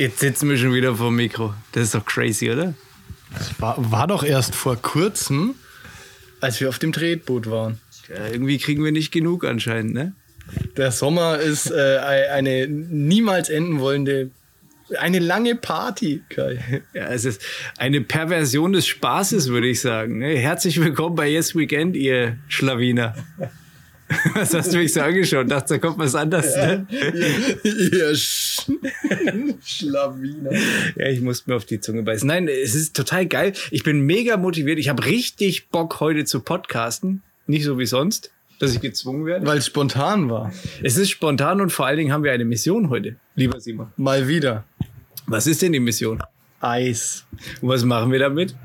Jetzt sitzen wir schon wieder vor dem Mikro. Das ist doch crazy, oder? Das war, war doch erst vor kurzem, als wir auf dem Tretboot waren. Ja, irgendwie kriegen wir nicht genug anscheinend, ne? Der Sommer ist äh, eine niemals enden wollende, eine lange Party, Kai. Ja, es ist eine Perversion des Spaßes, würde ich sagen. ne? Herzlich willkommen bei Yes Weekend, ihr Schlawiner. Was hast du mich so angeschaut? Dachte, da kommt was anderes. Ne? Ihr Sch Schlawiner. Ja, ich musste mir auf die Zunge beißen. Nein, es ist total geil. Ich bin mega motiviert. Ich habe richtig Bock, heute zu podcasten. Nicht so wie sonst, dass ich gezwungen werde. Weil es spontan war. Es ist spontan und vor allen Dingen haben wir eine Mission heute, lieber Simon. Mal wieder. Was ist denn die Mission? Eis. Und was machen wir damit?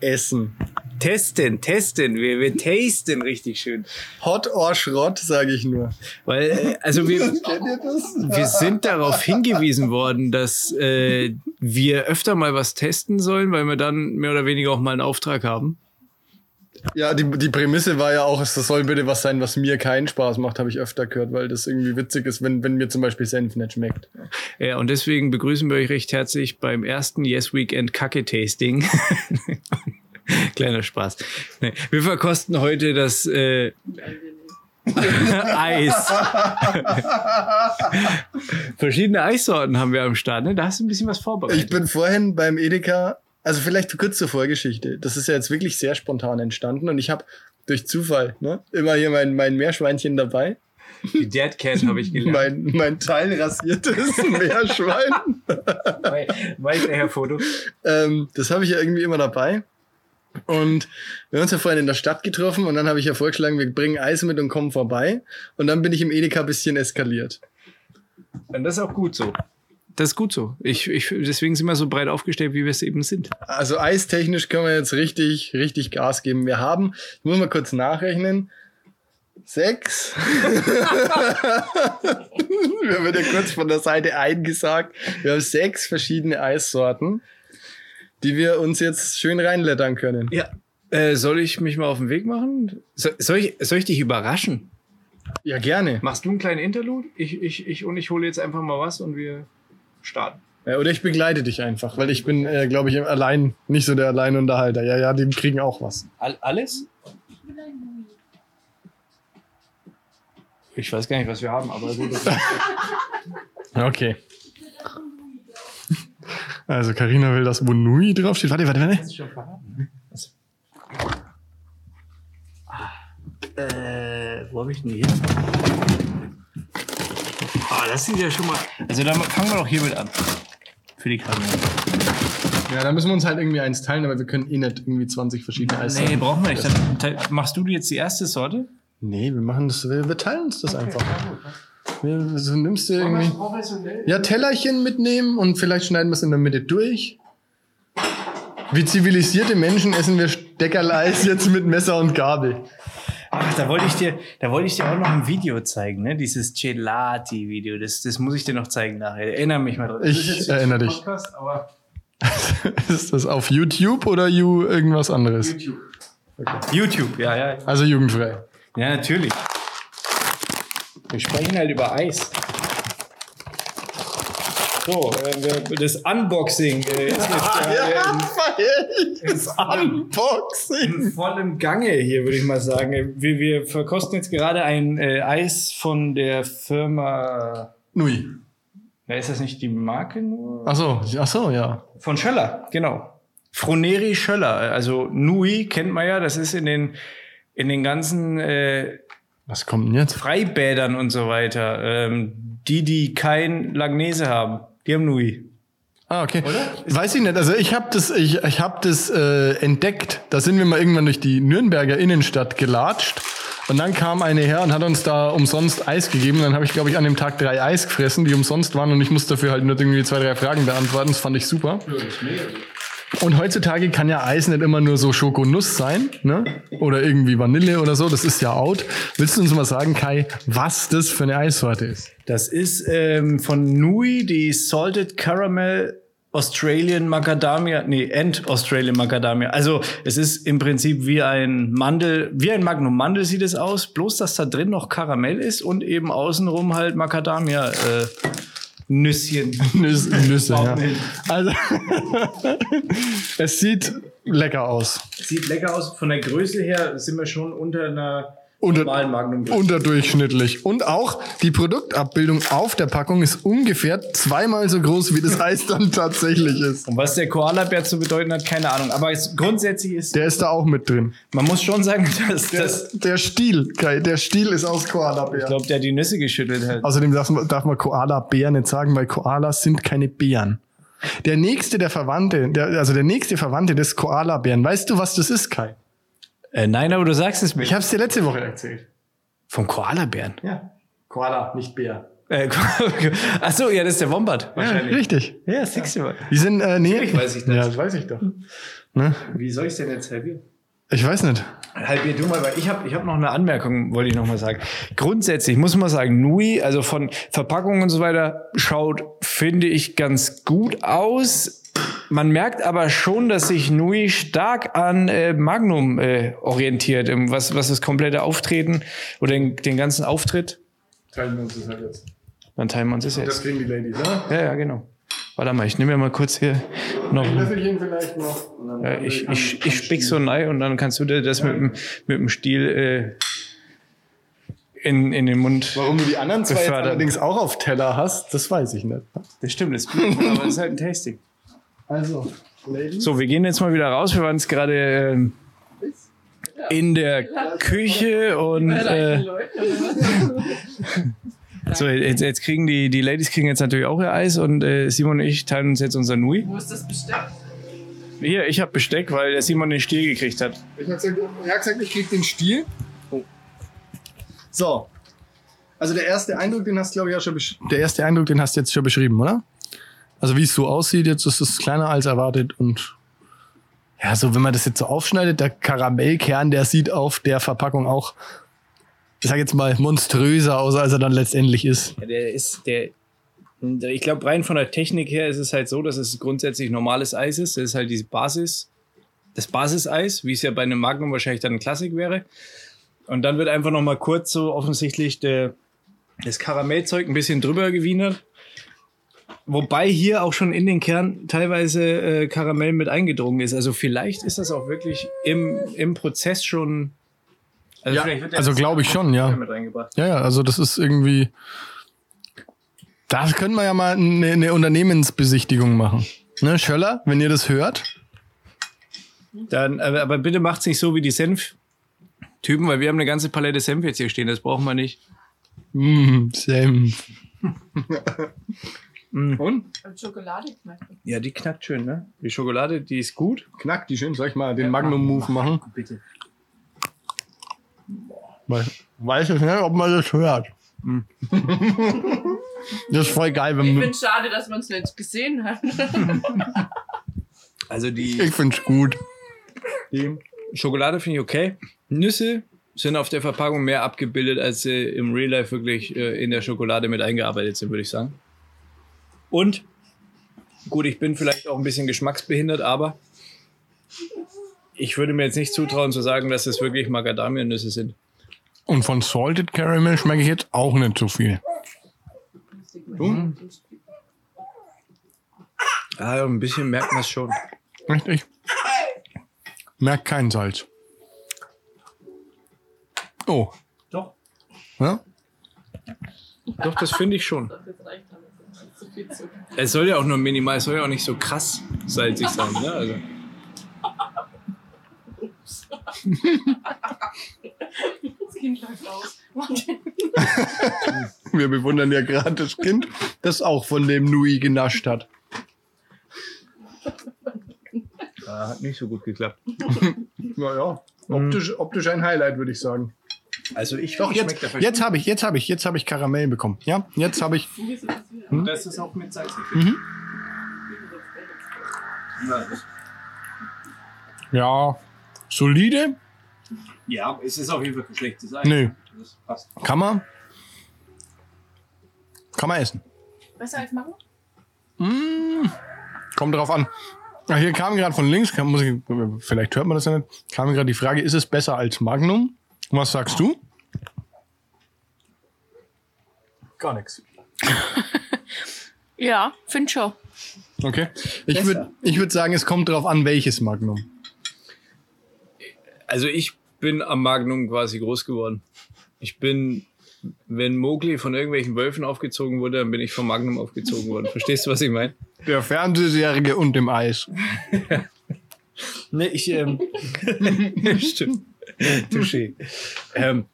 Essen. Testen, testen. Wir, wir tasten richtig schön. Hot or Schrott, sage ich nur. Weil, äh, also wir, wir sind darauf hingewiesen worden, dass äh, wir öfter mal was testen sollen, weil wir dann mehr oder weniger auch mal einen Auftrag haben. Ja, die, die Prämisse war ja auch, es soll bitte was sein, was mir keinen Spaß macht, habe ich öfter gehört, weil das irgendwie witzig ist, wenn, wenn mir zum Beispiel Senf nicht schmeckt. Ja, und deswegen begrüßen wir euch recht herzlich beim ersten Yes Weekend Kacke Tasting. Kleiner Spaß. Nee, wir verkosten heute das äh, Eis. Verschiedene Eissorten haben wir am Start. Ne? Da hast du ein bisschen was Ich vorbereitet. bin vorhin beim Edeka, also vielleicht kurz zur Vorgeschichte. Das ist ja jetzt wirklich sehr spontan entstanden und ich habe durch Zufall ne, immer hier mein, mein Meerschweinchen dabei. Die Dead Cat habe ich gelernt. Mein, mein teilrasiertes Meerschwein. Weiter her Foto. ähm, das habe ich ja irgendwie immer dabei. Und wir haben uns ja vorhin in der Stadt getroffen und dann habe ich ja vorgeschlagen, wir bringen Eis mit und kommen vorbei. Und dann bin ich im Edeka ein bisschen eskaliert. Und das ist auch gut so. Das ist gut so. Ich, ich, deswegen sind wir so breit aufgestellt, wie wir es eben sind. Also eistechnisch können wir jetzt richtig, richtig Gas geben. Wir haben, ich muss mal kurz nachrechnen, sechs. wir wird ja kurz von der Seite eingesagt. Wir haben sechs verschiedene Eissorten, die wir uns jetzt schön reinlettern können. Ja. Äh, soll ich mich mal auf den Weg machen? So, soll, ich, soll ich dich überraschen? Ja, gerne. Machst du einen kleinen Interlude? Ich, ich, ich und ich hole jetzt einfach mal was und wir starten. Ja, oder ich begleite dich einfach, weil ich bin, äh, glaube ich, allein nicht so der Alleinunterhalter. Ja, ja, die kriegen auch was. All, alles? Ich weiß gar nicht, was wir haben, aber gut. Okay. Also Karina will, dass wo Nui draufsteht. Warte, warte, warte. Äh, wo habe ich denn hier? Ah, das sieht ja schon mal. Also dann fangen wir doch hiermit an. Für die Kamera. Ja, da müssen wir uns halt irgendwie eins teilen, aber wir können eh nicht irgendwie 20 verschiedene Eis Nee, brauchen wir nicht. Dann machst du jetzt die erste Sorte? Nee, wir machen das, wir, wir teilen uns das einfach. Wir, so nimmst du irgendwie. Ja, Tellerchen mitnehmen und vielleicht schneiden wir es in der Mitte durch. Wie zivilisierte Menschen essen wir Steckerleis jetzt mit Messer und Gabel. Ach, da wollte ich dir, da wollte ich dir auch noch ein Video zeigen, ne? Dieses Gelati-Video. Das, das muss ich dir noch zeigen nachher. Erinnere mich mal dran. Das Ich erinnere dich. Podcast, aber Ist das auf YouTube oder you irgendwas anderes? YouTube. YouTube, ja, ja. Also jugendfrei. Ja, natürlich. Wir sprechen halt über Eis. So, äh, wir- das Unboxing äh, ist jetzt äh, in, das Unboxing. in vollem Gange hier, würde ich mal sagen. Wir, wir verkosten jetzt gerade ein äh, Eis von der Firma. Nui. Ja, ist das nicht die Marke nur? Ach so, ach so, ja. Von Schöller, genau. Froneri Schöller. Also Nui kennt man ja, das ist in den, in den ganzen äh, Was kommt denn jetzt? Freibädern und so weiter. Ähm, die, die kein Langnese haben, die haben Nui. Ah, okay. Weiß ich nicht. Also ich habe das, ich, ich hab das äh, entdeckt. Da sind wir mal irgendwann durch die Nürnberger Innenstadt gelatscht. Und dann kam eine her und hat uns da umsonst Eis gegeben. Dann habe ich, glaube ich, an dem Tag drei Eis gefressen, die umsonst waren. Und ich musste dafür halt nur irgendwie zwei, drei Fragen beantworten. Das fand ich super. Und heutzutage kann ja Eis nicht immer nur so Schokonuss sein, ne? Oder irgendwie Vanille oder so. Das ist ja out. Willst du uns mal sagen, Kai, was das für eine Eissorte ist? Das ist ähm, von Nui die Salted Caramel Australian Macadamia, nee, and Australian Macadamia. Also es ist im Prinzip wie ein Mandel, wie ein Magnum Mandel sieht es aus, bloß dass da drin noch Karamell ist und eben außenrum halt Macadamia äh, Nüsschen. Nüsse, Nüsse ja. Also, es sieht lecker aus. Sieht lecker aus. Von der Größe her sind wir schon unter einer Unter-. Unterdurchschnittlich. Und auch die Produktabbildung auf der Packung ist ungefähr zweimal so groß, wie das Eis dann tatsächlich ist. Und was der Koala-Bär zu bedeuten hat, keine Ahnung. Aber es, grundsätzlich ist, Der ist da auch mit drin. man muss schon sagen, dass Der, das, der Stiel, Kai, der Stiel ist aus Koala-Bär. ich glaube, der hat die Nüsse geschüttelt hat. Außerdem darf man, darf man Koala-Bär nicht sagen, weil Koalas sind keine Bären. Der nächste der Verwandte, der, also der nächste Verwandte des Koala-Bären, weißt du, was das ist, Kai? Äh, nein, aber du sagst es mir. Ich habe es dir letzte Woche erzählt. Vom Koala-Bären. Ja. Koala, nicht Bär. Äh, Ach so, ja, das ist der Wombat. Ja, richtig. Ja, siehst du mal. Die sind, äh, nee. Natürlich weiß ich das. Ja, das weiß ich doch. Ne? Wie soll ich denn jetzt halbieren? Ich weiß nicht. Halbier du mal, weil ich habe ich hab noch eine Anmerkung, wollte ich noch mal sagen. Grundsätzlich muss man sagen, Nui, also von Verpackung und so weiter, schaut, finde ich, ganz gut aus. Man merkt aber schon, dass sich Nui stark an äh, Magnum äh, orientiert, im, was, was das komplette Auftreten oder den, den ganzen Auftritt. Teilen wir uns das halt jetzt. Dann teilen wir uns das jetzt. kriegen die Ladies, oder? Ja, ja, genau. Warte mal, ich nehme mir mal kurz hier noch. Löffelchen vielleicht noch. Ja, ich, ich, ich spick so ein Ei und dann kannst du dir das mit dem, mit dem Stiel äh, in, in den Mund. Warum du die anderen zwei allerdings auch auf Teller hast, das weiß ich nicht. Das stimmt, das ist blöd, aber das ist halt ein Tasting. Also, Ladies. So, wir gehen jetzt mal wieder raus. Wir waren jetzt gerade ähm, in der Küche und äh, so jetzt, jetzt kriegen die, die Ladies kriegen jetzt natürlich auch ihr Eis und äh, Simon und ich teilen uns jetzt unser Nui. Wo ist das Besteck? Hier, ich habe Besteck, weil der Simon den Stiel gekriegt hat. Ich habe gesagt, ich krieg den Stiel. Oh. So. Also der erste Eindruck, den hast du, glaube ich, ja schon Der erste Eindruck, den hast du jetzt schon beschrieben, oder? Also wie es so aussieht, jetzt ist es kleiner als erwartet und ja, so wenn man das jetzt so aufschneidet, der Karamellkern, der sieht auf der Verpackung auch, ich sag jetzt mal, monströser aus, als er dann letztendlich ist. Ja, der ist, der, ich glaube, rein von der Technik her ist es halt so, dass es grundsätzlich normales Eis ist. Das ist halt diese Basis, das Basiseis, wie es ja bei einem Magnum wahrscheinlich dann ein Klassik wäre. Und dann wird einfach noch mal kurz so offensichtlich der, das Karamellzeug ein bisschen drüber gewienert. Wobei hier auch schon in den Kern teilweise äh, Karamell mit eingedrungen ist. Also vielleicht ist das auch wirklich im, im Prozess schon. Also, Ja, vielleicht wird der also glaube ich schon, ja. Mit reingebracht. Ja, ja, also das ist irgendwie. Da können wir ja mal eine, eine Unternehmensbesichtigung machen. Ne, Schöller, wenn ihr das hört. Dann, aber, aber bitte macht's nicht so wie die Senf-Typen, weil wir haben eine ganze Palette Senf jetzt hier stehen. Das brauchen wir nicht. Mm, Senf. Und? Und Schokolade knackt. Ja, die knackt schön, ne? Die Schokolade, die ist gut. Knack die schön. Soll ich mal den Magnum-Move machen? Bitte. Weiß, weiß ich nicht, ob man das hört. das ist voll geil, Ich wenn finde man. es schade, dass man es nicht gesehen hat. Also die Ich find's gut. Die Schokolade finde ich okay. Nüsse sind auf der Verpackung mehr abgebildet, als sie im Real Life wirklich äh, in der Schokolade mit eingearbeitet sind, würde ich sagen. Und gut, ich bin vielleicht auch ein bisschen geschmacksbehindert, aber ich würde mir jetzt nicht zutrauen zu sagen, dass es wirklich Macadamia-Nüsse sind. Und von Salted Caramel schmecke ich jetzt auch nicht so viel. Ah, ein bisschen merkt man es schon. Richtig? Merkt kein Salz. Oh. Doch. Ja? Doch, das finde ich schon. Es soll ja auch nur minimal, es soll ja auch nicht so krass salzig sein. Ne? Also, Das Kind läuft aus. Wir bewundern ja gerade das Kind, das auch von dem Nui genascht hat. hat nicht so gut geklappt. Naja, optisch, optisch ein Highlight, würde ich sagen. Also ich Doch, jetzt, jetzt habe ich, jetzt habe ich, jetzt habe ich Karamell bekommen. Ja, jetzt habe ich. Wieso das ist auch mit Salz. Ja, solide. Ja, es ist auf jeden Fall kein schlechtes Eis. Nö. Das passt. Kann man. Kann man essen. Besser als Mango? Kommt drauf an. Ah, hier kam gerade von links, kam, muss ich, vielleicht hört man das ja nicht, kam gerade die Frage, ist es besser als Magnum? Was sagst du? Gar nichts. Ja, find schon. Okay. Ich würde ich würd sagen, es kommt drauf an, welches Magnum. Also ich bin am Magnum quasi groß geworden. Ich bin, wenn Mowgli von irgendwelchen Wölfen aufgezogen wurde, dann bin ich vom Magnum aufgezogen worden. Verstehst du, was ich meine? Der Fernsehserie und dem Eis. Nee, ich, ähm, stimmt. Touché. Ähm,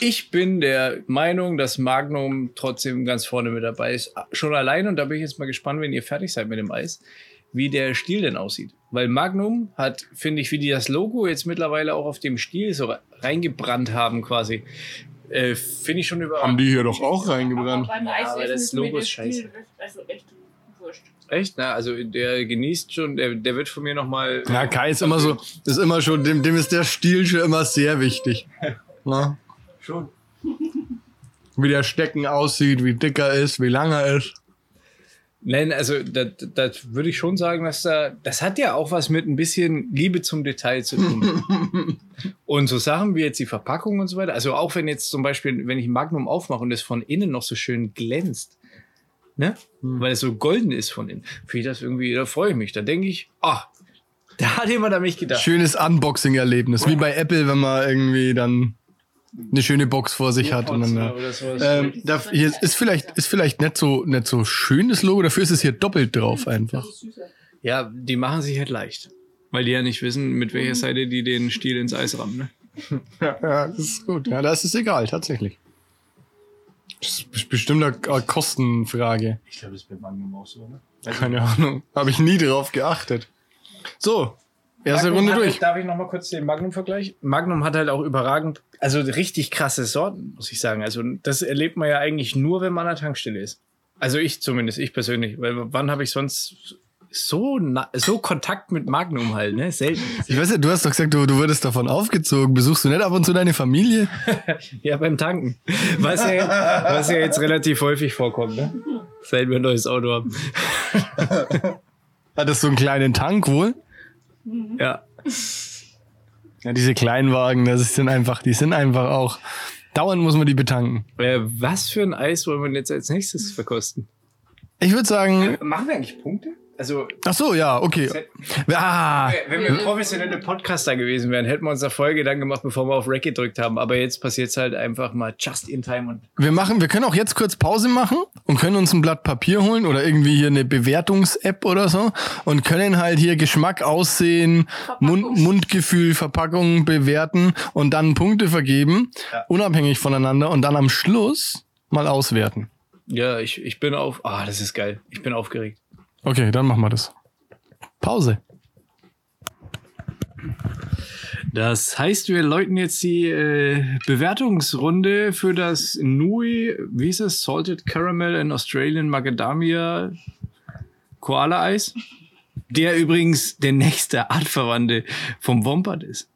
ich bin der Meinung, dass Magnum trotzdem ganz vorne mit dabei ist. Schon allein, und da bin ich jetzt mal gespannt, wenn ihr fertig seid mit dem Eis, wie der Stiel denn aussieht. Weil Magnum hat, finde ich, wie die das Logo jetzt mittlerweile auch auf dem Stiel so reingebrannt haben quasi. Äh, finde ich schon Haben überraschend. die hier doch auch reingebrannt. beim Ja, Eis aber das Logo ist scheiße. Stiel Also echt. Echt? Na, also der genießt schon, der, der wird von mir nochmal. Ja, Kai ist immer so, ist immer schon, dem, dem ist der Stil schon immer sehr wichtig. Na? Schon. Wie der Stecken aussieht, wie dick er ist, wie lang er ist. Nein, also das, das würde ich schon sagen, dass da, das hat ja auch was mit ein bisschen Liebe zum Detail zu tun. und so Sachen wie jetzt die Verpackung und so weiter. Also auch wenn jetzt zum Beispiel, wenn ich ein Magnum aufmache und es von innen noch so schön glänzt, ne? Weil es so golden ist von innen, finde ich das irgendwie, da freue ich mich. Da denke ich, ah, da hat jemand an mich gedacht. Schönes Unboxing-Erlebnis. Wie bei Apple, wenn man irgendwie dann eine schöne Box vor sich hat. Und dann, sowas. ähm, da, hier ist vielleicht, ist vielleicht nicht so, nicht so schön das Logo, dafür ist es hier doppelt drauf einfach. ja, die machen sich halt leicht. Weil die ja nicht wissen, mit welcher Seite die den Stiel ins Eis rammen, ne? Ja, ja, das ist gut. Ja, das ist egal, tatsächlich. Das ist bestimmt eine Kostenfrage. Ich glaube, das ist bei Magnum auch so, ne? Keine Ahnung. Habe ich nie drauf geachtet. So, erste Magnum Runde durch. Halt, darf ich noch mal kurz den Magnum-Vergleich? Magnum hat halt auch überragend, also richtig krasse Sorten, muss ich sagen. Also das erlebt man ja eigentlich nur, wenn man an der Tankstelle ist. Also ich zumindest, ich persönlich. Weil wann habe ich sonst so, so Kontakt mit Magnum halt, ne? Selten. Ich weiß ja, du hast doch gesagt, du, du würdest davon aufgezogen. Besuchst du nicht ab und zu deine Familie? Ja, beim Tanken. Was ja, was ja jetzt relativ häufig vorkommt, ne? Seit wir ein neues Auto haben. Hattest du einen kleinen Tank wohl? Ja. Ja, diese Kleinwagen, das sind einfach, die sind einfach auch. Dauernd muss man die betanken. Äh, was für ein Eis wollen wir jetzt als nächstes verkosten? Ich würde sagen, Machen wir eigentlich Punkte? Also, ach so, ja, okay. Ah, Wenn wir professionelle Podcaster gewesen wären, hätten wir uns da Folge Gedanken gemacht, bevor wir auf Rec gedrückt haben. Aber jetzt passiert es halt einfach mal just in time und wir machen, wir können auch jetzt kurz Pause machen und können uns ein Blatt Papier holen oder irgendwie hier eine Bewertungs-App oder so und können halt hier Geschmack, Aussehen, Mund, Mundgefühl, Verpackung bewerten und dann Punkte vergeben, unabhängig voneinander und dann am Schluss mal auswerten. ja, ich, ich bin auf. Ah, das ist geil. Ich bin aufgeregt. Okay, dann machen wir das. Pause. Das heißt, wir läuten jetzt die äh, Bewertungsrunde für das Nui, wie ist es? Salted Caramel and Australian Macadamia Koala Eis. Der übrigens der nächste Artverwandte vom Wombat ist.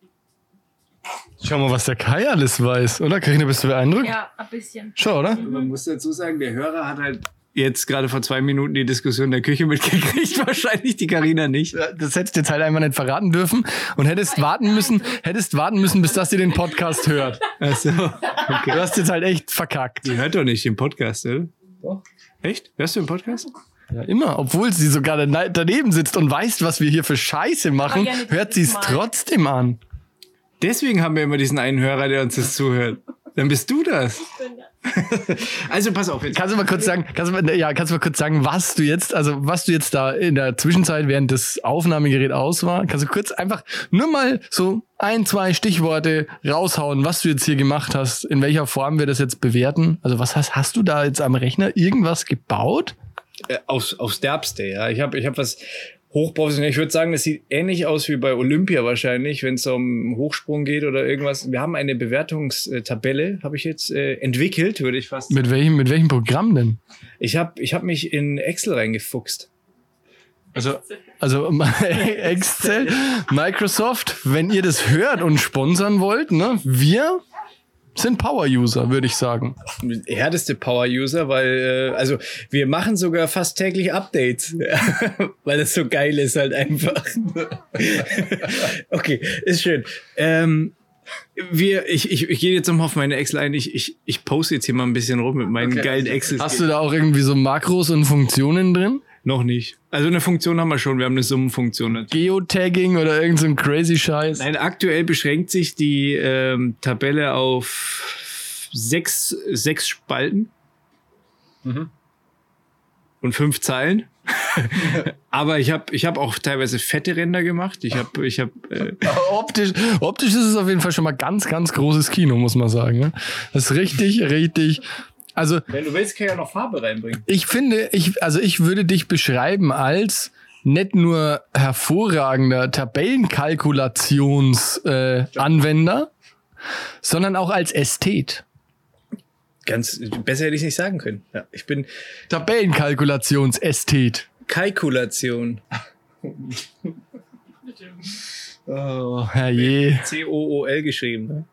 Schau mal, was der Kai alles weiß, oder? Karina, bist du beeindruckt? Ja, ein bisschen. Schau, oder? Man muss dazu sagen, der Hörer hat halt jetzt gerade vor zwei Minuten die Diskussion in der Küche mitgekriegt. Wahrscheinlich die Karina nicht. Das hättest du jetzt halt einfach nicht verraten dürfen und hättest warten müssen, hättest warten müssen, bis das ihr den Podcast hört. Achso. Du hast jetzt halt echt verkackt. Die hört doch nicht den Podcast, oder? Doch. Echt? Hörst du den Podcast? Ja, immer, obwohl sie sogar dane- daneben sitzt und weiß, was wir hier für Scheiße machen, hört sie es trotzdem an. Deswegen haben wir immer diesen einen Hörer, der uns das zuhört. Dann bist du das. also pass auf. Jetzt. Kannst du mal kurz sagen, kannst du mal, ja, kannst du mal kurz sagen, was du jetzt, also was du jetzt da in der Zwischenzeit, während das Aufnahmegerät aus war, kannst du kurz einfach nur mal so ein, zwei Stichworte raushauen, was du jetzt hier gemacht hast, in welcher Form wir das jetzt bewerten? Also was hast, hast du da jetzt am Rechner irgendwas gebaut? Äh, aufs, aufs Derbste, ja. Ich habe ich hab was hochprofessionell. Ich würde sagen, das sieht ähnlich aus wie bei Olympia wahrscheinlich, wenn es um Hochsprung geht oder irgendwas. Wir haben eine Bewertungstabelle, habe ich jetzt äh, entwickelt, würde ich fast. Mit welchem, mit welchem Programm denn? Ich habe ich hab mich in Excel reingefuchst. Also, also Excel, Microsoft, wenn ihr das hört und sponsern wollt, ne, wir sind Power-User, würde ich sagen. härteste Power-User, weil, äh, also wir machen sogar fast täglich Updates, weil das so geil ist halt einfach. okay, ist schön. Ähm, Wir, ich, ich, ich gehe jetzt nochmal auf meine Excel ein. Ich, ich, ich poste jetzt hier mal ein bisschen rum mit meinen geilen Excel. Hast du da auch irgendwie so Makros und Funktionen drin? Noch nicht. Also eine Funktion haben wir schon. Wir haben eine Summenfunktion. natürlich. Geotagging oder irgend so ein crazy Scheiß? Nein, aktuell beschränkt sich die ähm, Tabelle auf sechs, sechs Spalten und fünf Zeilen. Aber ich habe ich hab auch teilweise fette Ränder gemacht. Ich habe ich hab, äh, Aber optisch, optisch ist es auf jeden Fall schon mal ganz, ganz großes Kino, muss man sagen. Ne? Das ist richtig, richtig. Also Wenn du willst, kann ich ja noch Farbe reinbringen. ich finde, ich, also ich würde dich beschreiben als nicht nur hervorragender Tabellenkalkulationsanwender, äh, Anwender, sondern auch als Ästhet. Ganz besser hätte ich nicht sagen können. Ja, ich bin Tabellenkalkulationsästhet. Kalkulation. Oh, herrje. C-O-O-L geschrieben. Ne?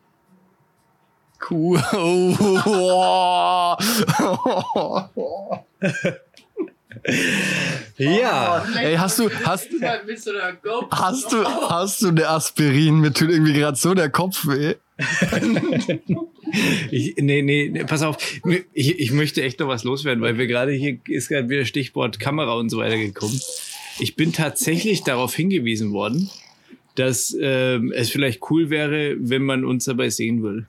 Oh. Ja. Ey, hast du, hast, hast du, hast du eine Aspirin? Mir tut irgendwie gerade so der Kopf weh. Ich, nee, nee, nee, pass auf. Ich, ich möchte echt noch was loswerden, weil wir gerade hier ist gerade wieder Stichwort Kamera und so weiter gekommen. Ich bin tatsächlich darauf hingewiesen worden, dass ähm, es vielleicht cool wäre, wenn man uns dabei sehen würde.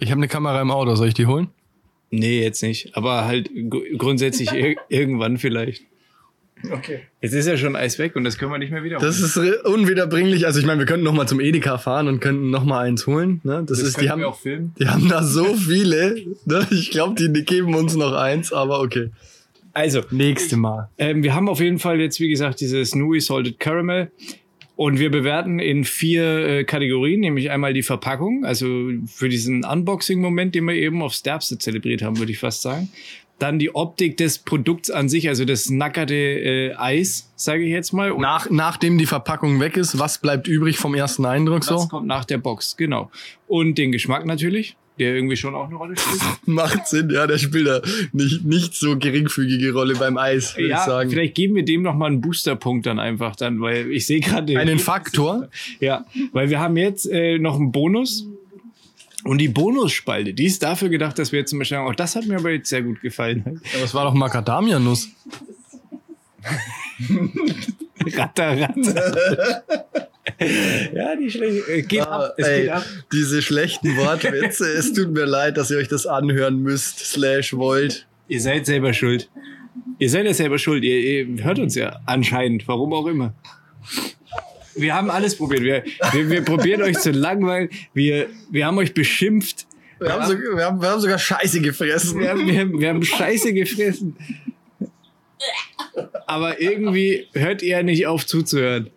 Ich habe eine Kamera im Auto, soll ich die holen? Nee, jetzt nicht. Aber halt gr- grundsätzlich ir irgendwann vielleicht. Okay. Jetzt ist ja schon Eis weg und das können wir nicht mehr wieder. Das ist unwiederbringlich. Also ich meine, wir könnten noch mal zum Edeka fahren und könnten noch mal eins holen. Ne? Das, ist, die haben, wir auch filmen. die haben da so viele. Ne? Ich glaube, die, die geben uns noch eins, aber okay. Also, Nächste Mal. Ähm, wir haben auf jeden Fall jetzt, wie gesagt, dieses Nui Salted Caramel. Und wir bewerten in vier äh, Kategorien, nämlich einmal die Verpackung, also für diesen Unboxing-Moment, den wir eben aufs Derbste zelebriert haben, würde ich fast sagen. Dann die Optik des Produkts an sich, also das nackerte äh, Eis, sage ich jetzt mal. Und Nach, nachdem die Verpackung weg ist, was bleibt übrig vom ersten Eindruck das so? kommt nach der Box, genau. Und den Geschmack natürlich, der irgendwie schon auch eine Rolle spielt. Macht Sinn, ja, der spielt da nicht, nicht so geringfügige Rolle beim Eis, würde ich ja, sagen. vielleicht geben wir dem noch mal einen Boosterpunkt dann einfach dann, weil ich sehe gerade Einen Faktor. Ja, weil wir haben jetzt äh, noch einen Bonus. Und die Bonusspalte, die ist dafür gedacht, dass wir jetzt zum Beispiel sagen, auch das hat mir aber jetzt sehr gut gefallen. Aber es war doch Macadamia-Nuss. Ratter, ratter. ja, die schlecht. Äh, geht ab. Ah, ey, geht ab. diese schlechten Wortwitze, es tut mir leid, dass ihr euch das anhören müsst, slash wollt. Ihr seid selber schuld. Ihr seid ja selber schuld. Ihr, ihr hört uns ja anscheinend, warum auch immer. Wir haben alles probiert. Wir, wir, wir probieren euch zu langweilen. Wir, wir haben euch beschimpft. Wir, haben, so, wir, haben, wir haben sogar Scheiße gefressen. Wir haben, wir, haben, wir haben Scheiße gefressen. Aber irgendwie hört ihr nicht auf zuzuhören.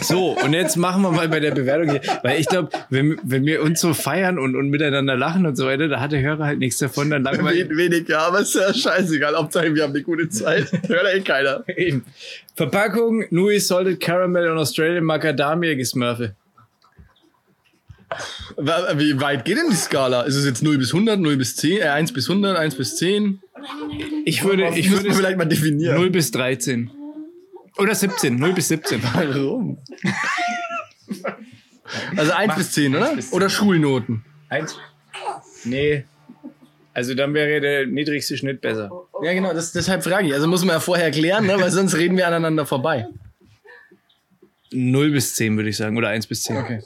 So, und jetzt machen wir mal bei der Bewertung hier. Weil ich glaube, wenn, wenn wir uns so feiern und, und miteinander lachen und so weiter, da hat der Hörer halt nichts davon. Dann langweilig. Wen- Weniger, aber ist ja scheißegal. Hauptsache, wir haben eine gute Zeit. Hört eh keiner. Eben. Verpackung, Nui Salted Caramel und Australian Macadamia Gesmurfe. Wie weit geht denn die Skala? Ist es jetzt 0 bis 100, 0 bis 10, äh, 1 bis 100, 1 bis 10? Ich würde, ich würde vielleicht mal definieren. 0 bis 13. Oder 17, 0 bis 17. Warum? Also 1 bis 10, oder? bis 10. Oder Schulnoten? Eins? Nee. Also dann wäre der niedrigste Schnitt besser. Ja, genau, das, deshalb frage ich. Also muss man ja vorher klären, ne? weil sonst reden wir aneinander vorbei. 0 bis 10 würde ich sagen. Oder 1 bis 10. Okay.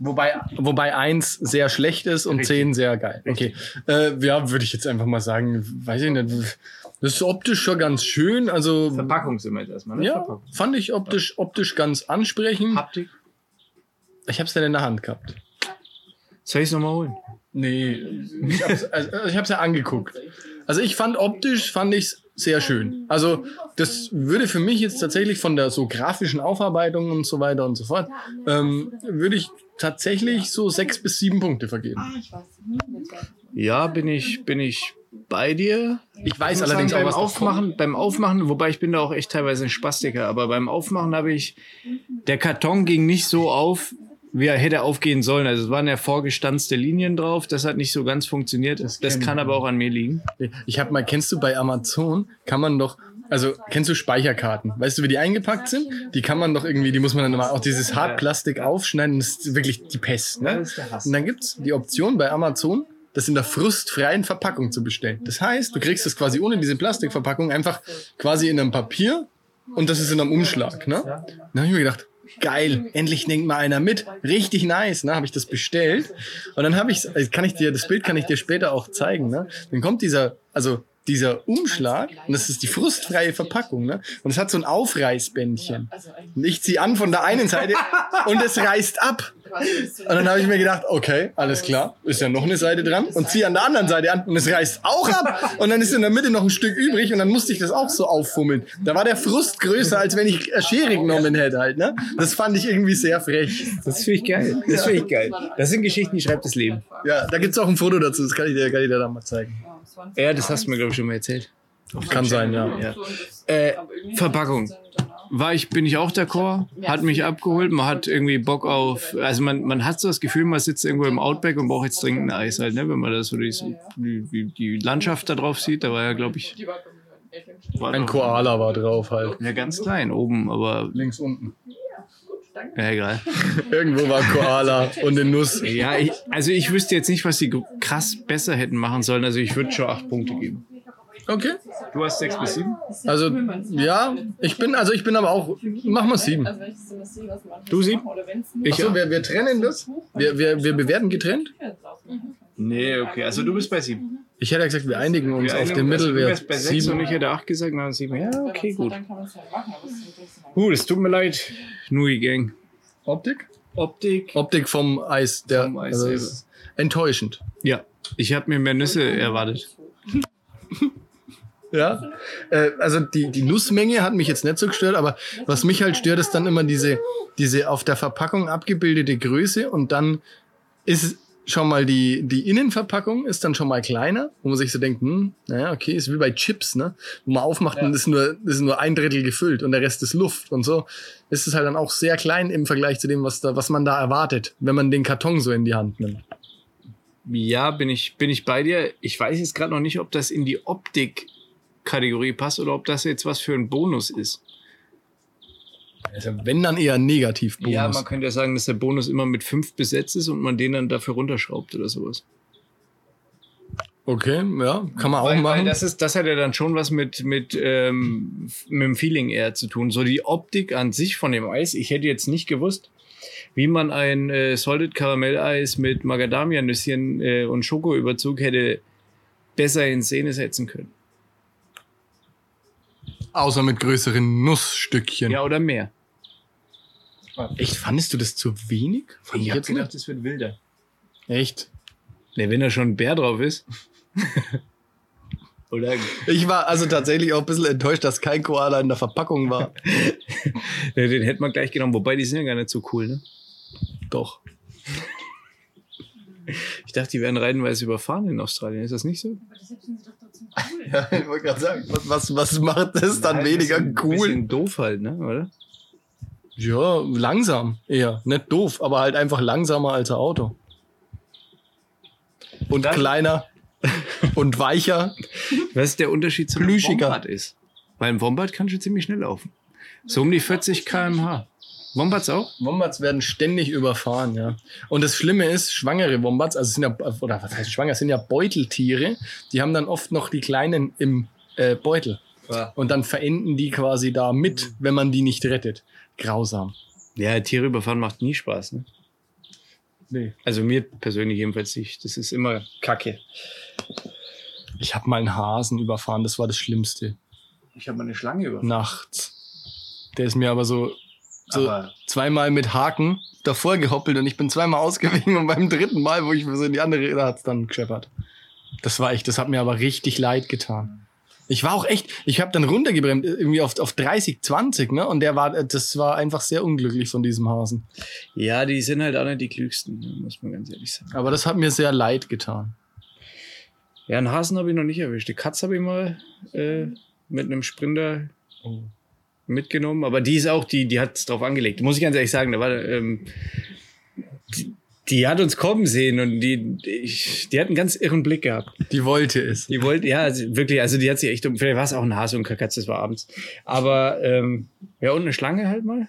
Wobei, wobei 1 sehr schlecht ist und 10 sehr geil. Okay. Äh, ja, würde ich jetzt einfach mal sagen, weiß ich nicht. Das ist optisch schon ganz schön. Also, Verpackung sind wir jetzt erstmal, ne? ja, Verpackung. fand ich optisch, optisch ganz ansprechend. Haptik. Ich hab's dann in der Hand gehabt. Soll ich es nochmal holen? Nee, ich hab's, also ich hab's ja angeguckt. Also ich fand optisch, fand ich's sehr schön. Also das würde für mich jetzt tatsächlich von der so grafischen Aufarbeitung und so weiter und so fort, ähm, würde ich tatsächlich so sechs bis sieben Punkte vergeben. Ja, bin ich, bin ich bei dir. Ich weiß Ich allerdings sagen, auch, beim was davon- Aufmachen, beim Aufmachen, wobei ich bin da auch echt teilweise ein Spastiker, aber beim Aufmachen habe ich, der Karton ging nicht so auf, wie er hätte aufgehen sollen. Also es waren ja vorgestanzte Linien drauf, das hat nicht so ganz funktioniert. Das, kenn kann ich. aber auch an mir liegen. Ich habe mal, kennst du bei Amazon, kann man doch Also, kennst du Speicherkarten? Weißt du, wie die eingepackt sind? Die kann man doch irgendwie, die muss man dann immer auch dieses Hartplastik aufschneiden. Das ist wirklich die Pest, ne? Das ist der Hass. Und dann gibt's die Option bei Amazon, das in der frustfreien Verpackung zu bestellen. Das heißt, du kriegst es quasi ohne diese Plastikverpackung einfach quasi in einem Papier und das ist in einem Umschlag, ne? Dann habe ich mir gedacht, geil, endlich denkt mal einer mit. Richtig nice, ne? Habe ich das bestellt. Und dann habe ich, kann ich dir, das Bild kann ich dir später auch zeigen, ne? Dann kommt dieser, also dieser Umschlag, und das ist die frustfreie Verpackung, ne? Und es hat so ein Aufreißbändchen. Und ich ziehe an von der einen Seite und es reißt ab. Und dann habe ich mir gedacht, okay, alles klar, ist ja noch eine Seite dran und ziehe an der anderen Seite an und es reißt auch ab. Und dann ist in der Mitte noch ein Stück übrig und dann musste ich das auch so auffummeln. Da war der Frust größer, als wenn ich eine Schere genommen hätte halt, ne? Das fand ich irgendwie sehr frech. Das finde ich geil. Das finde ich geil. Das sind Geschichten, die schreibt das Leben. Ja, da gibt's auch ein Foto dazu, das kann ich dir, kann ich dir dann mal zeigen. Ja, das hast du mir, glaube ich, schon mal erzählt. Kann sein, ja. Ja. Äh, Verpackung. War ich, bin ich auch d'accord, hat mich abgeholt, man hat irgendwie Bock auf, also man, man hat so das Gefühl, man sitzt irgendwo im Outback und braucht jetzt dringend ein Eis halt, ne? wenn man das so die, die, die Landschaft da drauf sieht, da war ja, glaube ich, Ein Koala war drauf halt. Ja, ganz klein oben, aber Links unten. Ja, egal. Irgendwo war Koala und eine Nuss. Ja, ich, also ich wüsste jetzt nicht, was sie krass besser hätten machen sollen, also ich würde schon acht Punkte geben. Okay. Du hast sechs bis sieben? Also, ja, ich bin, also ich bin aber auch, mach mal sieben. Du sieben? Ich Achso, wir, wir trennen das? Wir, wir, wir bewerten getrennt? Nee, okay, also du bist bei sieben. Ich hätte ja gesagt, wir einigen uns Wir auf den also Mittelwert. wärst bei sechs und Sieben. ich hätte acht gesagt, na sieben. Ja, okay, gut. Gut, es tut mir leid, Nui Gang. Optik? Optik? Optik vom Eis. Der, Vom Eis also enttäuschend. Ja, ich habe mir mehr Nüsse erwartet. Ja. Äh, also die, die Nussmenge hat mich jetzt nicht so gestört, aber was mich halt stört, ist dann immer diese, diese auf der Verpackung abgebildete Größe und dann ist schon mal die, die Innenverpackung ist dann schon mal kleiner, wo man sich so denkt, hm, naja, okay, ist wie bei Chips, ne? Wo man aufmacht und ist nur, ist nur ein Drittel gefüllt und der Rest ist Luft und so. Ist es halt dann auch sehr klein im Vergleich zu dem, was da, was man da erwartet, wenn man den Karton so in die Hand nimmt. Ja, bin ich, bin ich bei dir. Ich weiß jetzt gerade noch nicht, ob das in die Optik-Kategorie passt oder ob das jetzt was für ein Bonus ist. Also wenn dann eher ein Negativbonus. Ja, man könnte ja sagen, dass der Bonus immer mit fünf besetzt ist und man den dann dafür runterschraubt oder sowas. okay, ja, kann man auch Weil, weil machen. das, ist, das hat ja dann schon was mit, mit, ähm, mit dem Feeling eher zu tun. So die Optik an sich von dem Eis. Ich hätte jetzt nicht gewusst, wie man ein äh, Salted Karamelleis mit Macadamia-Nüsschen äh, und Schokoüberzug hätte besser in Szene setzen können. Außer mit größeren Nussstückchen. Ja, oder mehr. Echt, fandest du das zu wenig? Fand ich jetzt nicht. es wird wilder. Echt? Ne, wenn da schon ein Bär drauf ist. oder Ich war also tatsächlich auch ein bisschen enttäuscht, dass kein Koala in der Verpackung war. Den hätte man gleich genommen. Wobei, die sind ja gar nicht so cool, ne? Doch. Ich dachte, die werden reihenweise überfahren in Australien. Ist das nicht so? Ja, ich wollte gerade sagen, was, was, was macht das dann Nein, weniger bisschen, cool? Bisschen doof halt, ne? Oder? Ja, langsam eher. Nicht doof, aber halt einfach langsamer als ein Auto. Und Dann- kleiner und weicher. Was ist der Unterschied zum. Wombat ist? Weil ein Wombat kann schon ziemlich schnell laufen. So um die 40 km/h. Wombats auch? Wombats werden ständig überfahren, ja. Und das Schlimme ist, schwangere Wombats, also sind ja, oder was heißt schwanger, sind ja Beuteltiere, die haben dann oft noch die Kleinen im äh, Beutel. Und dann verenden die quasi da mit, wenn man die nicht rettet. Grausam. Ja, Tiere überfahren macht nie Spaß, ne? Nee. Also mir persönlich jedenfalls nicht. Das ist immer Kacke. Ich habe mal einen Hasen überfahren, das war das Schlimmste. Ich habe mal eine Schlange überfahren. Nachts. Der ist mir aber so, so Aber- zweimal mit Haken davor gehoppelt und ich bin zweimal ausgewichen und beim dritten Mal, wo ich so in die andere, da hat's dann gescheppert. Das war echt, das hat mir aber richtig leid getan. Ich war auch echt, ich habe dann runtergebremst, irgendwie auf, auf 30, 20, ne? Und der war, das war einfach sehr unglücklich von diesem Hasen. Ja, die sind halt auch nicht die klügsten, ne, muss man ganz ehrlich sagen. Aber das hat mir sehr leid getan. Ja, einen Hasen habe ich noch nicht erwischt. Die Katze habe ich mal äh, mit einem Sprinter mitgenommen, aber die ist auch, die, die hat es drauf angelegt. Muss ich ganz ehrlich sagen, da war, ähm, die, hat uns kommen sehen und die, die, die hat einen ganz irren Blick gehabt. Die wollte es. Die wollte, ja, wirklich, also die hat sich echt um, vielleicht war es auch ein Hase und Kakatz, das war abends. Aber, ähm, ja, und eine Schlange halt mal.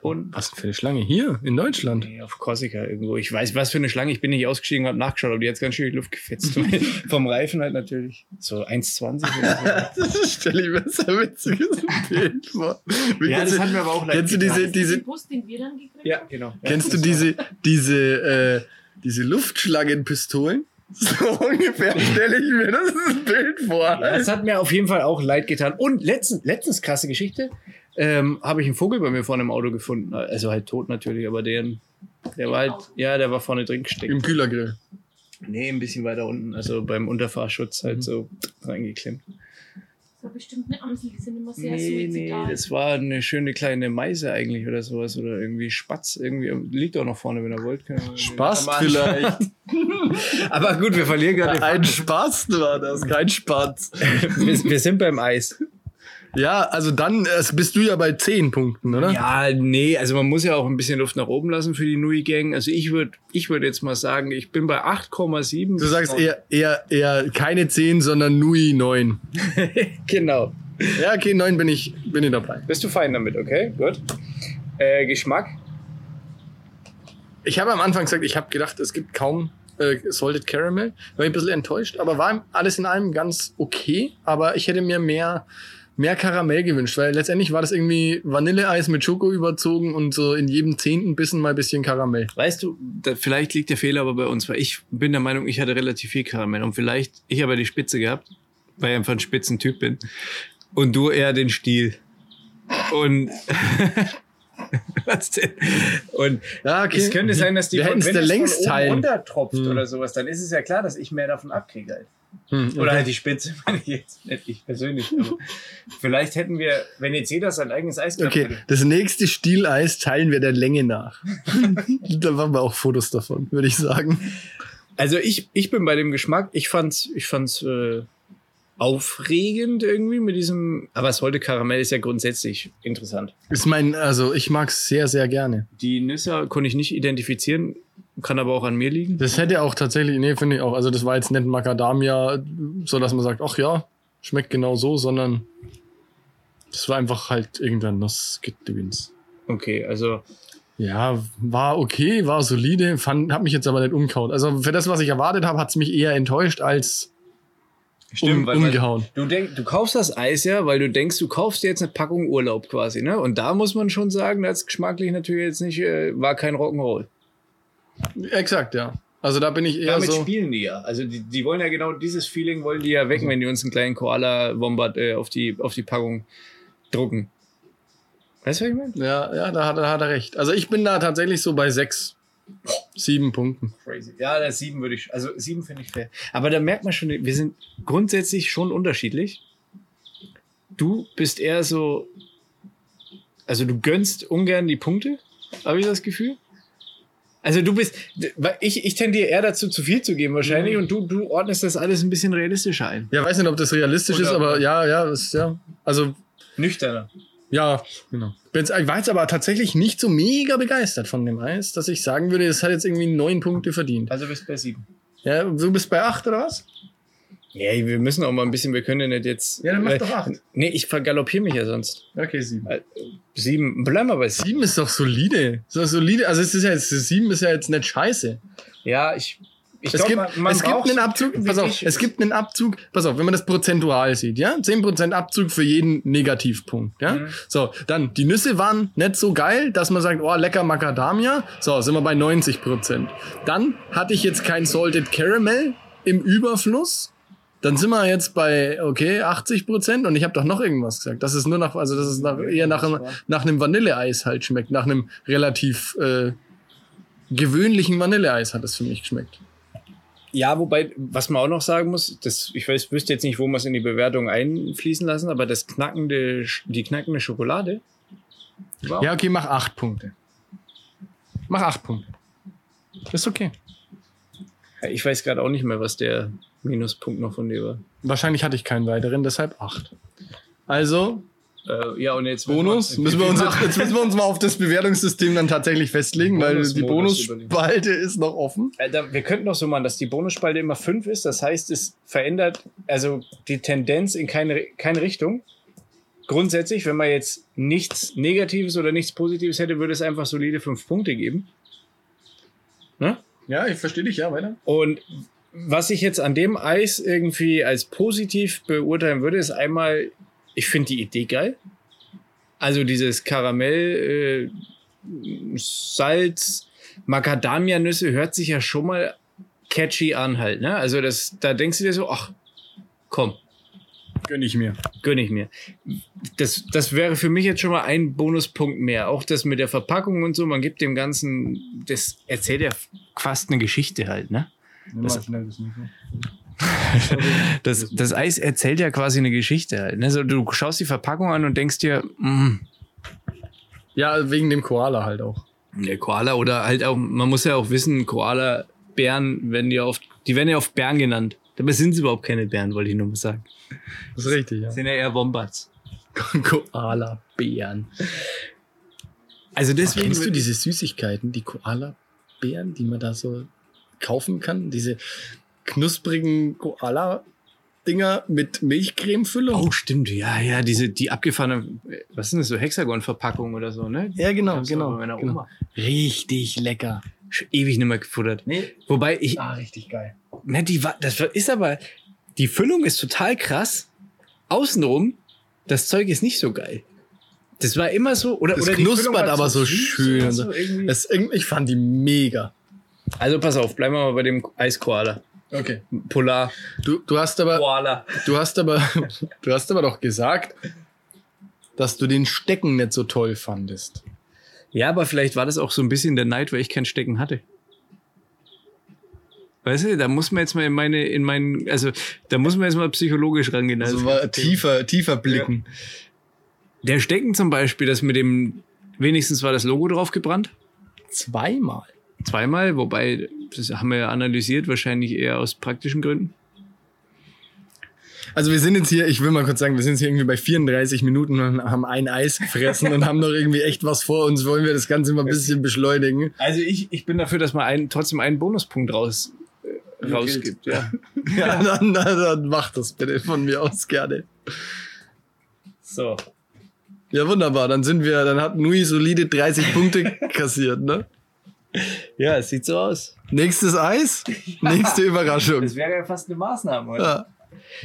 Und Was für eine Schlange hier in Deutschland? nee, auf Korsika irgendwo. Ich weiß, was für eine Schlange. Ich bin nicht ausgestiegen, hab nachgeschaut, aber die hat ganz schön die Luft gefetzt. Vom Reifen halt natürlich. So 1,20 oder so. Das stelle ich mir sehr witziges Bild vor. Wie Ja, kennst das du- hat mir aber auch leid Kennst du diese, Den diese, Bus, den wir dann gekriegt Ja, genau. Ja, kennst du diese, diese, äh, diese Luftschlangenpistolen? So ungefähr stelle ich mir das Bild vor. Ja, das hat mir auf jeden Fall auch leid getan. Und letztens, letztens krasse Geschichte, ähm, habe ich einen Vogel bei mir vorne im Auto gefunden. Also halt tot natürlich, aber der, der war halt, ja, der war vorne drin gesteckt. Im Kühlergrill. Nee, ein bisschen weiter unten, also beim Unterfahrschutz halt so reingeklemmt. Das war bestimmt eine Amsel, die sind immer sehr Nee, nee, suizidal. das war eine schöne kleine Meise eigentlich oder sowas. Oder irgendwie Spatz, irgendwie. Liegt auch noch vorne, wenn er wollt. Spaß vielleicht. Aber gut, wir verlieren gerade. Ein Spaß war das, kein Spatz. wir, wir sind beim Eis. Ja, also dann äh, bist du ja bei 10 Punkten, oder? Ja, nee, also man muss ja auch ein bisschen Luft nach oben lassen für die Nui Gang. Also ich würde ich würd jetzt mal sagen, ich bin bei 8,7. Du sagst eher, eher, eher keine 10, sondern Nui 9. Genau. Ja, okay, 9 bin ich, bin ich dabei. Bist du fein damit, okay? Gut. Äh, Geschmack? Ich habe am Anfang gesagt, ich habe gedacht, es gibt kaum äh, Salted Caramel. War ich ein bisschen enttäuscht, aber war alles in allem ganz okay. Aber ich hätte mir mehr, mehr Karamell gewünscht, weil letztendlich war das irgendwie Vanilleeis mit Schoko überzogen und so in jedem zehnten Bissen mal ein bisschen Karamell. Weißt du, da, vielleicht liegt der Fehler aber bei uns, weil ich bin der Meinung, ich hatte relativ viel Karamell und vielleicht, ich habe ja die Spitze gehabt, weil ich einfach ein Spitzentyp bin und du eher den Stiel. Und was denn? Und Ja, es könnte sein, dass die wenn es längst von oben teilen. runtertropft Hm. oder sowas, dann ist es ja klar, dass ich mehr davon abkriege halt. Hm, Oder halt die Spitze, meine ich jetzt nicht ich persönlich. Aber vielleicht hätten wir, wenn jetzt jeder sein eigenes Eis gehabt Okay, hätte. das nächste Stieleis teilen wir der Länge nach. da machen wir auch Fotos davon, würde ich sagen. Also ich, ich bin bei dem Geschmack, ich fand's, ich fand's äh, aufregend irgendwie mit diesem, aber es heute Karamell ist ja grundsätzlich interessant. Ist mein, also ich mag es sehr, sehr gerne. Die Nüsse konnte ich nicht identifizieren, kann aber auch an mir liegen. Das hätte auch tatsächlich, nee, finde ich auch. Also das war jetzt nicht Macadamia, so dass man sagt, ach ja, schmeckt genau so, sondern das war einfach halt irgendein Nussgedöns. Okay, also Ja, war okay, war solide, fand, hab mich jetzt aber nicht umgehauen. Also für das, was ich erwartet habe, hat's mich eher enttäuscht als um, weil- umgehauen. Du, denk, du kaufst das Eis ja, weil du denkst, du kaufst dir jetzt eine Packung Urlaub quasi, ne? Und da muss man schon sagen, das geschmacklich natürlich jetzt nicht, äh, war kein Rock'n'Roll. Exakt, ja. Also da bin ich eher Damit so. spielen die ja. Also die, die wollen ja genau dieses Feeling wollen die ja wecken, wenn die uns einen kleinen Koala-Wombat äh, auf, die, auf die Packung drucken. Weißt du, was ich meine? Ja, ja, da hat, da hat er recht. Also ich bin da tatsächlich so bei sechs, sieben Punkten. Crazy. Ja, das sieben würde ich, also sieben finde ich fair. Aber da merkt man schon, wir sind grundsätzlich schon unterschiedlich. Du bist eher so, also du gönnst ungern die Punkte, habe ich das Gefühl. Also du bist, ich, ich tendiere eher dazu, zu viel zu geben wahrscheinlich und du, du ordnest das alles ein bisschen realistischer ein. Ja, weiß nicht, ob das realistisch Oder- ist, aber ja, ja, ist ja. Also Nüchterner. Ja, genau. Bin's- Ich war jetzt aber tatsächlich nicht so mega begeistert von dem Eis, dass ich sagen würde, es hat jetzt irgendwie neun Punkte verdient. Also bist bei sieben. Ja, du bist bei acht oder was? Ja, wir müssen auch mal ein bisschen, wir können ja nicht jetzt. Ja, dann mach äh, doch acht. Nee, ich vergaloppiere mich ja sonst. Okay, sieben. Äh, Sieben, bleiben wir bei sieben. Sieben ist doch solide. Ist doch solide. Also es ist ja jetzt, sieben ist ja jetzt nicht scheiße. Ja, ich. ich Es glaub, gibt, man- man es gibt einen so Abzug, pass auf, es gibt einen Abzug, pass auf, wenn man das prozentual sieht, ja? 10% Abzug für jeden Negativpunkt, ja? Mhm. So, dann, die Nüsse waren nicht so geil, dass man sagt, oh, lecker Macadamia. So, sind wir bei 90%. Dann hatte ich jetzt kein Salted Caramel im Überfluss. Dann sind wir jetzt bei, okay, 80 Prozent und ich habe doch noch irgendwas gesagt. Das ist nur nach, also das ist nach, eher nach, einem- nach einem Vanilleeis halt schmeckt. Nach einem relativ äh, gewöhnlichen Vanilleeis hat es für mich geschmeckt. Ja, wobei, was man auch noch sagen muss, das, ich weiß, wüsste jetzt nicht, wo man es in die Bewertung einfließen lassen, aber das knackende, die knackende Schokolade. Wow. Ja, okay, mach acht Punkte. Mach acht Punkte. Ist okay. Ich weiß gerade auch nicht mehr, was der Minuspunkt noch von dir war. Wahrscheinlich hatte ich keinen weiteren, deshalb acht. Also Äh, ja, und jetzt Bonus? Müssen wir uns jetzt, jetzt müssen wir uns mal auf das Bewertungssystem dann tatsächlich festlegen, weil die Bonusspalte ist noch offen. Alter, wir könnten doch so machen, dass die Bonusspalte immer 5 ist. Das heißt, es verändert also die Tendenz in keine, keine Richtung. Grundsätzlich, wenn man jetzt nichts Negatives oder nichts Positives hätte, würde es einfach solide 5 Punkte geben. Ne? Ja, ich verstehe dich, ja, weiter. Und was ich jetzt an dem Eis irgendwie als positiv beurteilen würde, ist einmal, ich finde die Idee geil. Also dieses Karamell, äh, Salz, Macadamia-Nüsse hört sich ja schon mal catchy an halt, ne? Also das, da denkst du dir so, ach, komm, Gönn ich mir. gönn ich mir. Das, das wäre für mich jetzt schon mal ein Bonuspunkt mehr. Auch das mit der Verpackung und so, man gibt dem Ganzen, das erzählt ja fast eine Geschichte halt, ne? Das- Das, das Eis erzählt ja quasi eine Geschichte halt. Ne? So, du schaust die Verpackung an und denkst dir, mm, Ja, wegen dem Koala halt auch. der Koala oder halt auch, man muss ja auch wissen, Koala, Bären werden ja oft, die werden ja oft Bären genannt. Dabei sind sie überhaupt keine Bären, wollte ich nur mal sagen. Das ist richtig, ja. sind ja eher Wombats. Koala-Bären. Also deswegen. Kennst du diese Süßigkeiten, die Koala-Bären, die man da so kaufen kann? Diese knusprigen Koala-Dinger mit Milchcreme-Füllung? Oh, stimmt, ja, ja, diese, die abgefahrene, was sind das, so Hexagon-Verpackung oder so, ne? Ja, genau, genau. genau. Richtig lecker. Ewig nicht mehr gefuttert. Nee. Wobei ich, Ah, richtig geil. ne, die war, das ist aber, die Füllung ist total krass. Außenrum, das Zeug ist nicht so geil. Das war immer so, oder, Das oder knuspert aber so süß schön. so So. ich fand die mega. Also pass auf, bleiben wir mal bei dem Eiskoala. Okay. Polar. Du, du hast aber, Koala. du hast aber, du hast aber doch gesagt, dass du den Stecken nicht so toll fandest. Ja, aber vielleicht war das auch so ein bisschen der Neid, weil ich kein Stecken hatte. Weißt du, da muss man jetzt mal in meine, in meinen, also da muss man jetzt mal psychologisch rangehen. Also Also, war tiefer, tiefer blicken. der Stecken zum Beispiel, das mit dem, wenigstens war das Logo drauf gebrannt. Zweimal. Zweimal, wobei, das haben wir ja analysiert, wahrscheinlich eher aus praktischen Gründen. Also wir sind jetzt hier, ich will mal kurz sagen, wir sind jetzt hier irgendwie bei 34 Minuten und haben ein Eis gefressen und haben noch irgendwie echt was vor uns. Wollen wir das Ganze mal ein bisschen beschleunigen? Also ich, ich bin dafür, dass man einen, trotzdem einen Bonuspunkt raus, äh, rausgibt. Ja. Ja, dann, dann, dann mach das bitte von mir aus gerne. So. Ja, wunderbar. Dann sind wir, dann hat Nui solide 30 Punkte kassiert, ne? Ja, es sieht so aus. Nächstes Eis, nächste Überraschung. Das wäre ja fast eine Maßnahme. Oder? Ja.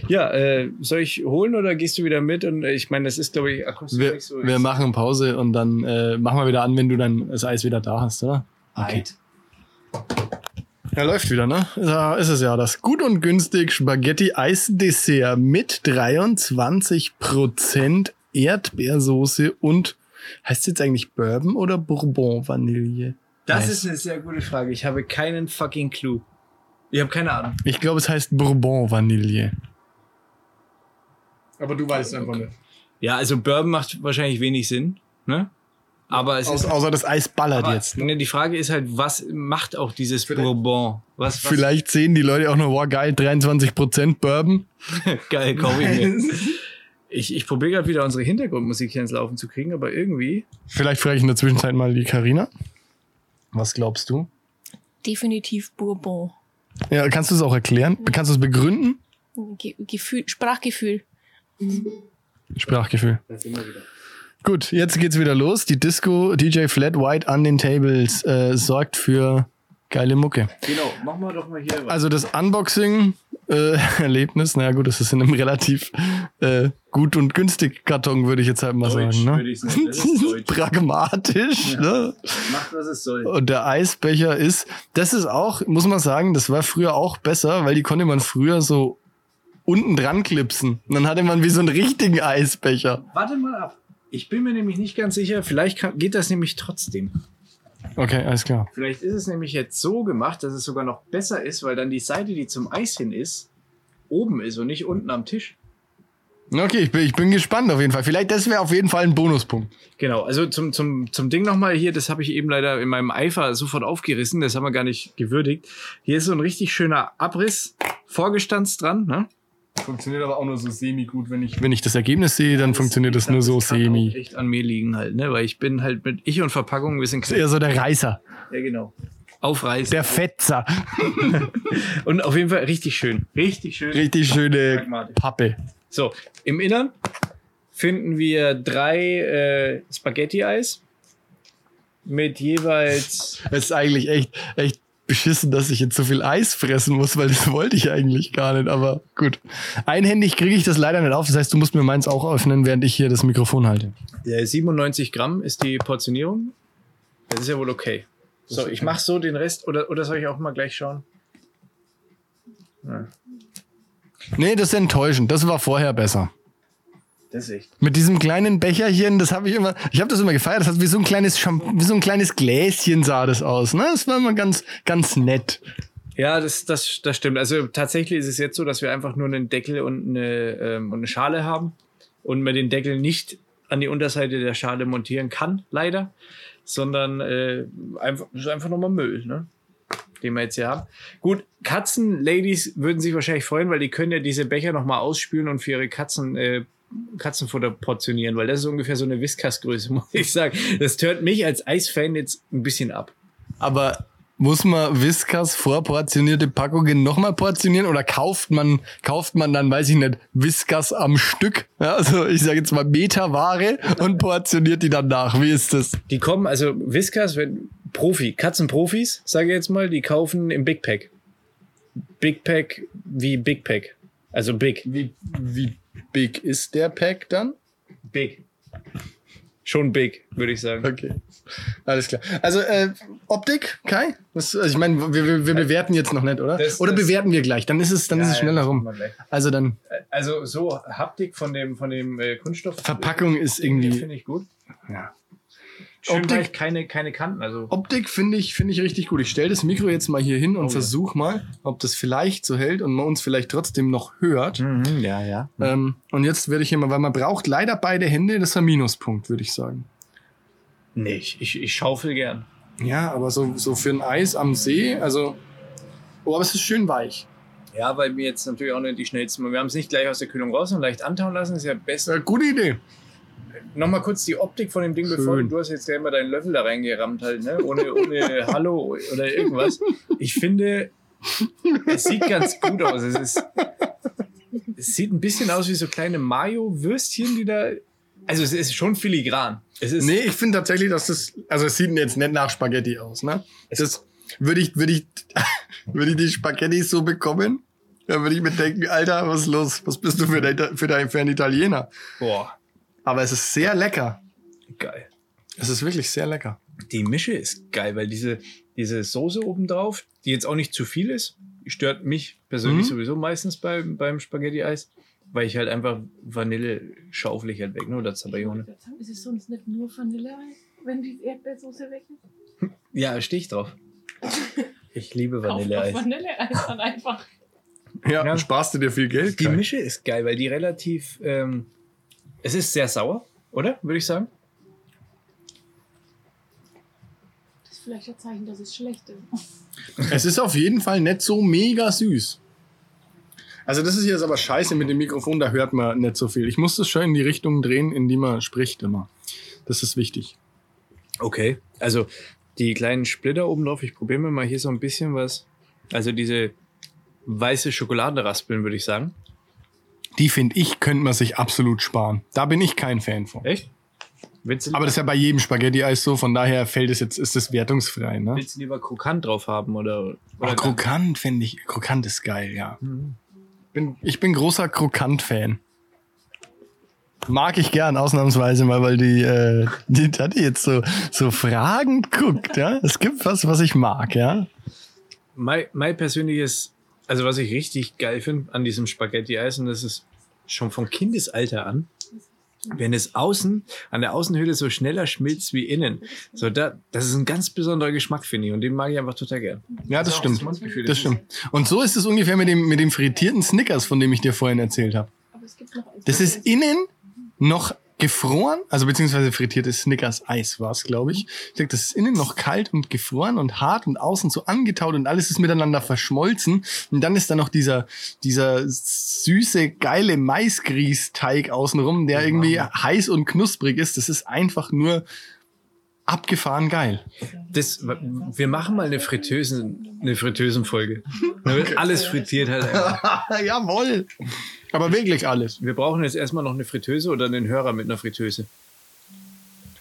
Ja, äh, soll ich holen oder gehst du wieder mit? Und äh, ich meine, das ist, glaube ich, akustisch Wir, nicht so. wir machen Pause und dann äh, machen wir wieder an, wenn du dann das Eis wieder da hast, oder? Okay. Ja, läuft wieder, ne? Da ist es ja. Das gut und günstig Spaghetti Eisdessert mit 23% Erdbeersoße und heißt es jetzt eigentlich Bourbon oder Bourbon Vanille? Das Eis. ist eine sehr gute Frage. Ich habe keinen fucking Clou. Ich habe keine Ahnung. Ich glaube, es heißt Bourbon Vanille. Aber du weißt einfach nicht. Ja, also Bourbon macht wahrscheinlich wenig Sinn, ne? Aber es Aus, ist. außer das Eis ballert Aber, jetzt. ne, die Frage ist halt, was macht auch dieses Bourbon? Was, was Vielleicht sehen die Leute auch noch, wow, geil, 23% Bourbon. geil, kaufe ich mir. Ich, ich probiere gerade wieder unsere Hintergrundmusik hier ins Laufen zu kriegen, aber irgendwie. Vielleicht frage ich in der Zwischenzeit mal die Karina. Was glaubst du? Definitiv Bourbon. Ja, kannst du es auch erklären? Kannst du es begründen? Ge Gefühl, Sprachgefühl. Sprachgefühl. Gut, jetzt geht's wieder los. Die Disco DJ Flat White an den Tables äh, sorgt für geile Mucke. Genau, machen wir doch mal hier. was. Also das Unboxing äh, Erlebnis, naja gut, das ist in einem relativ äh, gut und günstig Karton, würde ich jetzt halt mal Deutsch, sagen. Ne? sagen. Das ist deutsch. Pragmatisch, ne? Macht, was es soll. Und der Eisbecher ist, das ist auch, muss man sagen, das war früher auch besser, weil die konnte man früher so unten dran klipsen. Und dann hatte man wie so einen richtigen Eisbecher. Warte mal ab. Ich bin mir nämlich nicht ganz sicher. Vielleicht kann, geht das nämlich trotzdem. Okay, alles klar. Vielleicht ist es nämlich jetzt so gemacht, dass es sogar noch besser ist, weil dann die Seite, die zum Eis hin ist, oben ist und nicht unten am Tisch. Okay, ich bin, ich bin gespannt auf jeden Fall. Vielleicht, das wäre auf jeden Fall ein Bonuspunkt. Genau, also zum, zum, zum Ding nochmal hier, das habe ich eben leider in meinem Eifer sofort aufgerissen, das haben wir gar nicht gewürdigt. Hier ist so ein richtig schöner Abriss, vorgestanzt dran, ne? Funktioniert aber auch nur so semi gut, wenn ich wenn ich das Ergebnis sehe, dann funktioniert das nur so Das kann semi. auch echt an mir liegen halt, ne? Weil ich bin halt mit ich und Verpackung, wir sind Das eher so der Reißer, Ja, genau. Aufreißen. der Fetzer. und auf jeden Fall richtig schön. Richtig schön. Richtig schöne. Pappe. So, im Innern finden wir drei äh, Spaghetti-Eis mit jeweils. Es ist eigentlich echt, echt beschissen, dass ich jetzt so viel Eis fressen muss, weil das wollte ich eigentlich gar nicht, aber gut. Einhändig kriege ich das leider nicht auf, das heißt, du musst mir meins auch öffnen, während ich hier das Mikrofon halte. Äh, 97 Gramm ist die Portionierung. Das ist ja wohl okay. So, ich mache so den Rest, oder, oder soll ich auch mal gleich schauen? Nee, das ist enttäuschend. Das war vorher besser. Das ist echt. Mit diesem kleinen Becherchen, das habe ich immer, ich habe das immer gefeiert, das hat wie so ein kleines Champ wie so ein kleines Gläschen sah das aus, ne? Das war immer ganz ganz nett. Ja, das, das, das stimmt. Also tatsächlich ist es jetzt so, dass wir einfach nur einen Deckel und eine, ähm, und eine Schale haben und man den Deckel nicht an die Unterseite der Schale montieren kann, leider, sondern äh, einfach, das ist einfach nochmal Müll, ne? den wir jetzt hier haben. Gut, Katzen-Ladies würden sich wahrscheinlich freuen, weil die können ja diese Becher nochmal ausspülen und für ihre Katzen äh, Katzenfutter portionieren, weil das ist ungefähr so eine Whiskas-Größe, muss ich sagen. Das tönt mich als Eisfan jetzt ein bisschen ab. Aber muss man Whiskas vorportionierte Packungen nochmal portionieren oder kauft man, kauft man dann, weiß ich nicht, Whiskas am Stück? Ja, also ich sage jetzt mal Meterware und portioniert die dann nach. Wie ist das? Die kommen, also Whiskas, wenn Profi, Katzenprofis, sage ich jetzt mal, die kaufen im Big Pack. Big Pack wie Big Pack. Also Big. Wie, wie big ist der Pack dann? Big. Schon big, würde ich sagen. Okay. Alles klar. Also äh, Optik, Kai? Was, also ich meine, wir, wir, wir bewerten jetzt noch nicht, oder? Das- oder das- bewerten wir gleich? Dann ist es, dann ist es Ja, schneller ja, rum. Also dann Also so Haptik von dem, von dem äh, Kunststoff. Verpackung ist äh, irgendwie. Finde ich gut. Ja. Schön Optik- weich, keine, keine Kanten. Also Optik finde ich, finde ich richtig gut. Ich stelle das Mikro jetzt mal hier hin und Oh, ja. versuch mal, ob das vielleicht so hält und man uns vielleicht trotzdem noch hört. Mhm, ja, ja. Ähm, und jetzt werde ich hier mal, weil man braucht leider beide Hände, das ist ein Minuspunkt, würde ich sagen. Nee, ich, ich, ich schaufel gern. Ja, aber so, so für ein Eis am See, also. Oh, aber es ist schön weich. Ja, weil wir jetzt natürlich auch nicht die schnellsten. Wir haben es nicht gleich aus der Kühlung raus und leicht antauen lassen. ist ja besser. Äh, gute Idee. Nochmal kurz die Optik von dem Ding, bevor du, Schön. hast jetzt ja immer deinen Löffel da reingerammt halt, ne? Ohne, ohne Hallo oder irgendwas. Ich finde, es sieht ganz gut aus. Es ist, es sieht ein bisschen aus wie so kleine Mayo-Würstchen, die da, also es ist schon filigran. Es ist, Nee, ich finde tatsächlich, dass das, also es sieht jetzt nicht nach Spaghetti aus, ne? Das würde ich, würde ich, würde ich die Spaghetti so bekommen, dann würde ich mir denken, Alter, was ist los? Was bist du für, der, für, der, für ein Italiener? boah, Aber es ist sehr lecker. geil. Es ist wirklich sehr lecker. Die Mische ist geil, weil diese, diese Soße obendrauf, die jetzt auch nicht zu viel ist, stört mich persönlich Mhm. sowieso meistens beim, beim Spaghetti-Eis, weil ich halt einfach Vanille schaufel ich halt weg, ne? Oder Zabayone. Ist es sonst nicht nur Vanilleeis, wenn die Erdbeersoße weg ist? Ja, stehe ich drauf. Ich liebe Vanilleeis. Vanilleeis dann einfach. Ja, Ja. sparst du dir viel Geld. Die Kai. Mische ist geil, weil die relativ, ähm, es ist sehr sauer, oder? Würde ich sagen. Das ist vielleicht ein Zeichen, dass es schlecht ist. Es ist auf jeden Fall nicht so mega süß. Also das ist jetzt aber scheiße mit dem Mikrofon, da hört man nicht so viel. Ich muss das schon in die Richtung drehen, in die man spricht immer. Das ist wichtig. Okay. Also die kleinen Splitter oben drauf, ich probiere mir mal hier so ein bisschen was. Also diese weiße Schokoladenraspeln, würde ich sagen. Die finde ich, könnte man sich absolut sparen. Da bin ich kein Fan von. Echt? Willst du, Aber das ist ja bei jedem Spaghetti-Eis so, von daher fällt es jetzt, ist es wertungsfrei, ne? willst du lieber krokant drauf haben oder? Oh, oder krokant finde ich, krokant ist geil, ja. Mhm. Bin, ich bin großer Krokant-Fan. Mag ich gern, ausnahmsweise mal, weil die, äh, die Tati jetzt so, so fragend guckt, ja. Es gibt was, was ich mag, ja. Mein, mein persönliches, also was ich richtig geil finde an diesem Spaghetti-Eis, und das ist schon vom Kindesalter an, wenn es außen, an der Außenhülle so schneller schmilzt wie innen. So, da, das ist ein ganz besonderer Geschmack, finde ich, und den mag ich einfach total gern. Ja, das auch stimmt. das Das das stimmt. Und so ist es ungefähr mit dem, mit dem frittierten Snickers, von dem ich dir vorhin erzählt habe. Aber es gibt noch eins. Das ist innen noch gefroren, also beziehungsweise frittiertes Snickers-Eis war es, glaube ich. Ich denke, das ist innen noch kalt und gefroren und hart und außen so angetaut und alles ist miteinander verschmolzen. Und dann ist da noch dieser, dieser süße, geile Maisgrießteig außenrum, der irgendwie heiß und knusprig ist. Das ist einfach nur abgefahren geil. Das, wir machen mal eine Fritteusen, eine Fritteusenfolge. Da wird alles frittiert halt. einfach. Aber wirklich alles. Wir brauchen jetzt erstmal noch eine Fritteuse oder einen Hörer mit einer Fritteuse.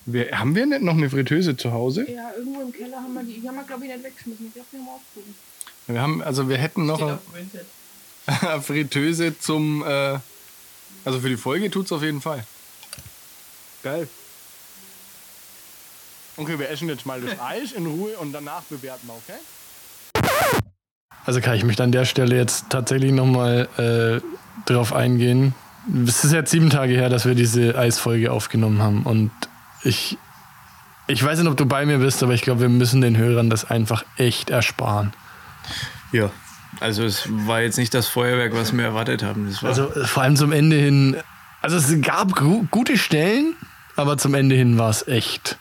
Wir, haben wir nicht noch eine Fritteuse zu Hause? Ja, irgendwo im Keller haben wir die. Die haben wir, glaube ich, nicht weggeschmissen. Ich glaube, die haben wir aufgehoben. Wir haben, also wir hätten noch eine eine Fritteuse zum, äh, also für die Folge tut's auf jeden Fall. Geil. Okay, wir essen jetzt mal das Eis in Ruhe und danach bewerten wir, okay? Also kann ich mich an der Stelle jetzt tatsächlich nochmal äh, drauf eingehen. Es ist jetzt sieben Tage her, dass wir diese Eisfolge aufgenommen haben und ich, ich weiß nicht, ob du bei mir bist, aber ich glaube, wir müssen den Hörern das einfach echt ersparen. Ja. Also es war jetzt nicht das Feuerwerk, was wir erwartet haben. Also vor allem zum Ende hin, also es gab gu gute Stellen, aber zum Ende hin war es echt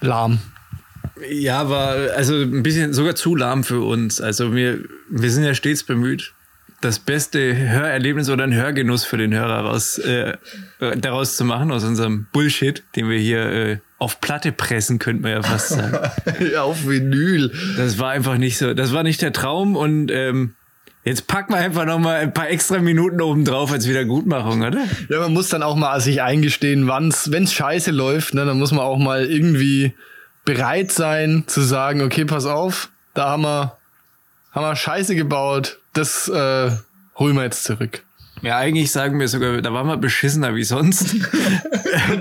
lahm. Ja, war also ein bisschen sogar zu lahm für uns. Also wir, wir sind ja stets bemüht, das beste Hörerlebnis oder einen Hörgenuss für den Hörer raus, äh, äh, daraus zu machen, aus unserem Bullshit, den wir hier äh, auf Platte pressen, könnte man ja fast sagen. Auf Vinyl. Das war einfach nicht so, das war nicht der Traum und ähm, jetzt packen wir einfach noch mal ein paar extra Minuten oben drauf als Wiedergutmachung, oder? Ja, man muss dann auch mal sich eingestehen, wann's, wenn's scheiße läuft, ne, dann muss man auch mal irgendwie bereit sein zu sagen, okay, pass auf, da haben wir, haben wir Scheiße gebaut, das äh, holen wir jetzt zurück. Ja, eigentlich sagen wir sogar, da waren wir beschissener wie sonst.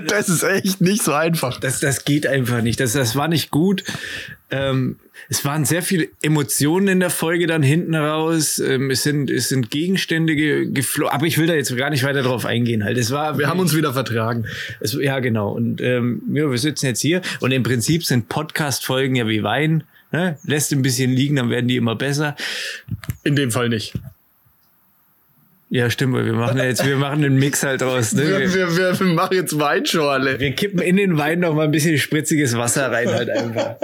Das ist echt nicht so einfach. Das, das geht einfach nicht. Das, das war nicht gut. Ähm, es waren sehr viele Emotionen in der Folge dann hinten raus. Ähm, es sind, es sind Gegenstände ge- geflogen. Aber ich will da jetzt gar nicht weiter drauf eingehen. Halt. Es war, Wir haben uns wieder vertragen. es, ja, genau. Und ähm, ja, wir sitzen jetzt hier. Und im Prinzip sind Podcast-Folgen ja wie Wein. Ne? Lässt ein bisschen liegen, dann werden die immer besser. In dem Fall nicht. Ja, stimmt, wir machen ja jetzt, wir machen einen Mix halt draus. Ne? Wir, Wir, wir, wir machen jetzt Weinschorle. wir kippen in den Wein noch mal ein bisschen spritziges Wasser rein halt einfach.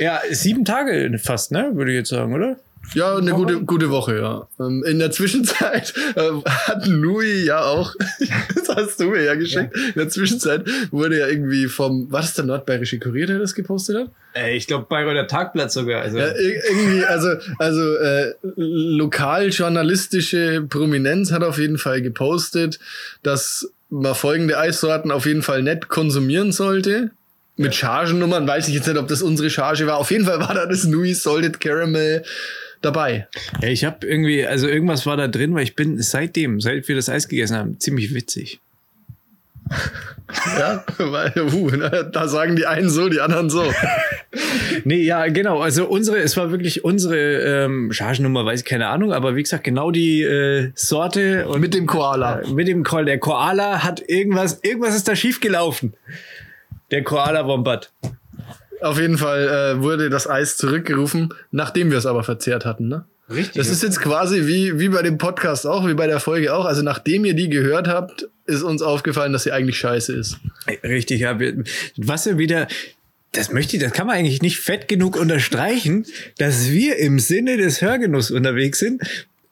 Ja, sieben Tage fast, ne? Würde ich jetzt sagen, oder? Ja, eine gute, gute Woche, ja. Ähm, In der Zwischenzeit äh, hat Louis ja auch, das hast du mir ja geschickt, in der Zwischenzeit wurde ja irgendwie vom, war das der Nordbayerische Kurier, der das gepostet hat? Äh, ich glaube, Bayreuther Tagblatt sogar. Also, Ja, ir- irgendwie, also, also äh, lokaljournalistische Prominenz hat auf jeden Fall gepostet, dass man folgende Eissorten auf jeden Fall nicht konsumieren sollte. Mit Chargennummern weiß ich jetzt nicht, ob das unsere Charge war. Auf jeden Fall war da das Louis Salted Caramel dabei. ja, ich habe irgendwie, also irgendwas war da drin, weil ich bin seitdem, seit wir das Eis gegessen haben, ziemlich witzig. Ja, weil, uh, da sagen die einen so, die anderen so. Nee, ja, genau. Also unsere, es war wirklich unsere ähm, Chargennummer, weiß ich keine Ahnung, aber wie gesagt, genau die äh, Sorte und Mit dem Koala. Äh, mit dem Koala. Der Koala hat irgendwas, irgendwas ist da schief gelaufen. Der Koala Wombat. Auf jeden Fall äh, wurde das Eis zurückgerufen, nachdem wir es aber verzehrt hatten, ne? Richtig. Das ist jetzt quasi wie, wie bei dem Podcast auch, wie bei der Folge auch. Also nachdem ihr die gehört habt, ist uns aufgefallen, dass sie eigentlich scheiße ist. Richtig, ja. wir- Was ja wieder, das möchte ich, das kann man eigentlich nicht fett genug unterstreichen, dass wir im Sinne des Hörgenuss unterwegs sind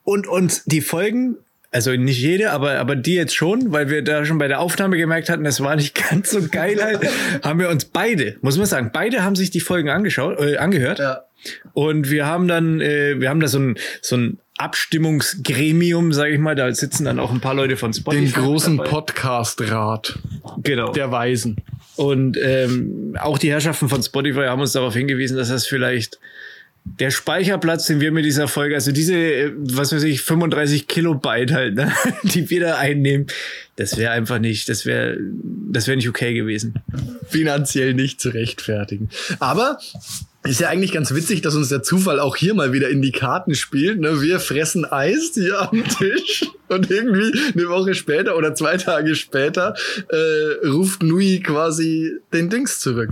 und uns die Folgen, also nicht jede, aber, aber die jetzt schon, weil wir da schon bei der Aufnahme gemerkt hatten, das war nicht ganz so geil, halt, haben wir uns beide, muss man sagen, beide haben sich die Folgen angeschaut, äh, angehört. Ja. Und wir haben dann, äh, wir haben da so ein, so ein Abstimmungsgremium, sage ich mal, da sitzen dann auch ein paar Leute von Spotify. Den großen. Podcast-Rat Genau. der Weisen. Und ähm, auch die Herrschaften von Spotify haben uns darauf hingewiesen, dass das vielleicht der Speicherplatz, den wir mit dieser Folge, also diese, äh, was weiß ich, 35 Kilobyte halt, ne, die wir da einnehmen, das wäre einfach nicht, das wäre, das wäre nicht okay gewesen. Finanziell nicht zu rechtfertigen. Aber ist ja eigentlich ganz witzig, dass uns der Zufall auch hier mal wieder in die Karten spielt. Ne? Wir fressen Eis hier am Tisch und irgendwie eine Woche später oder zwei Tage später äh, ruft Nui quasi den Dings zurück.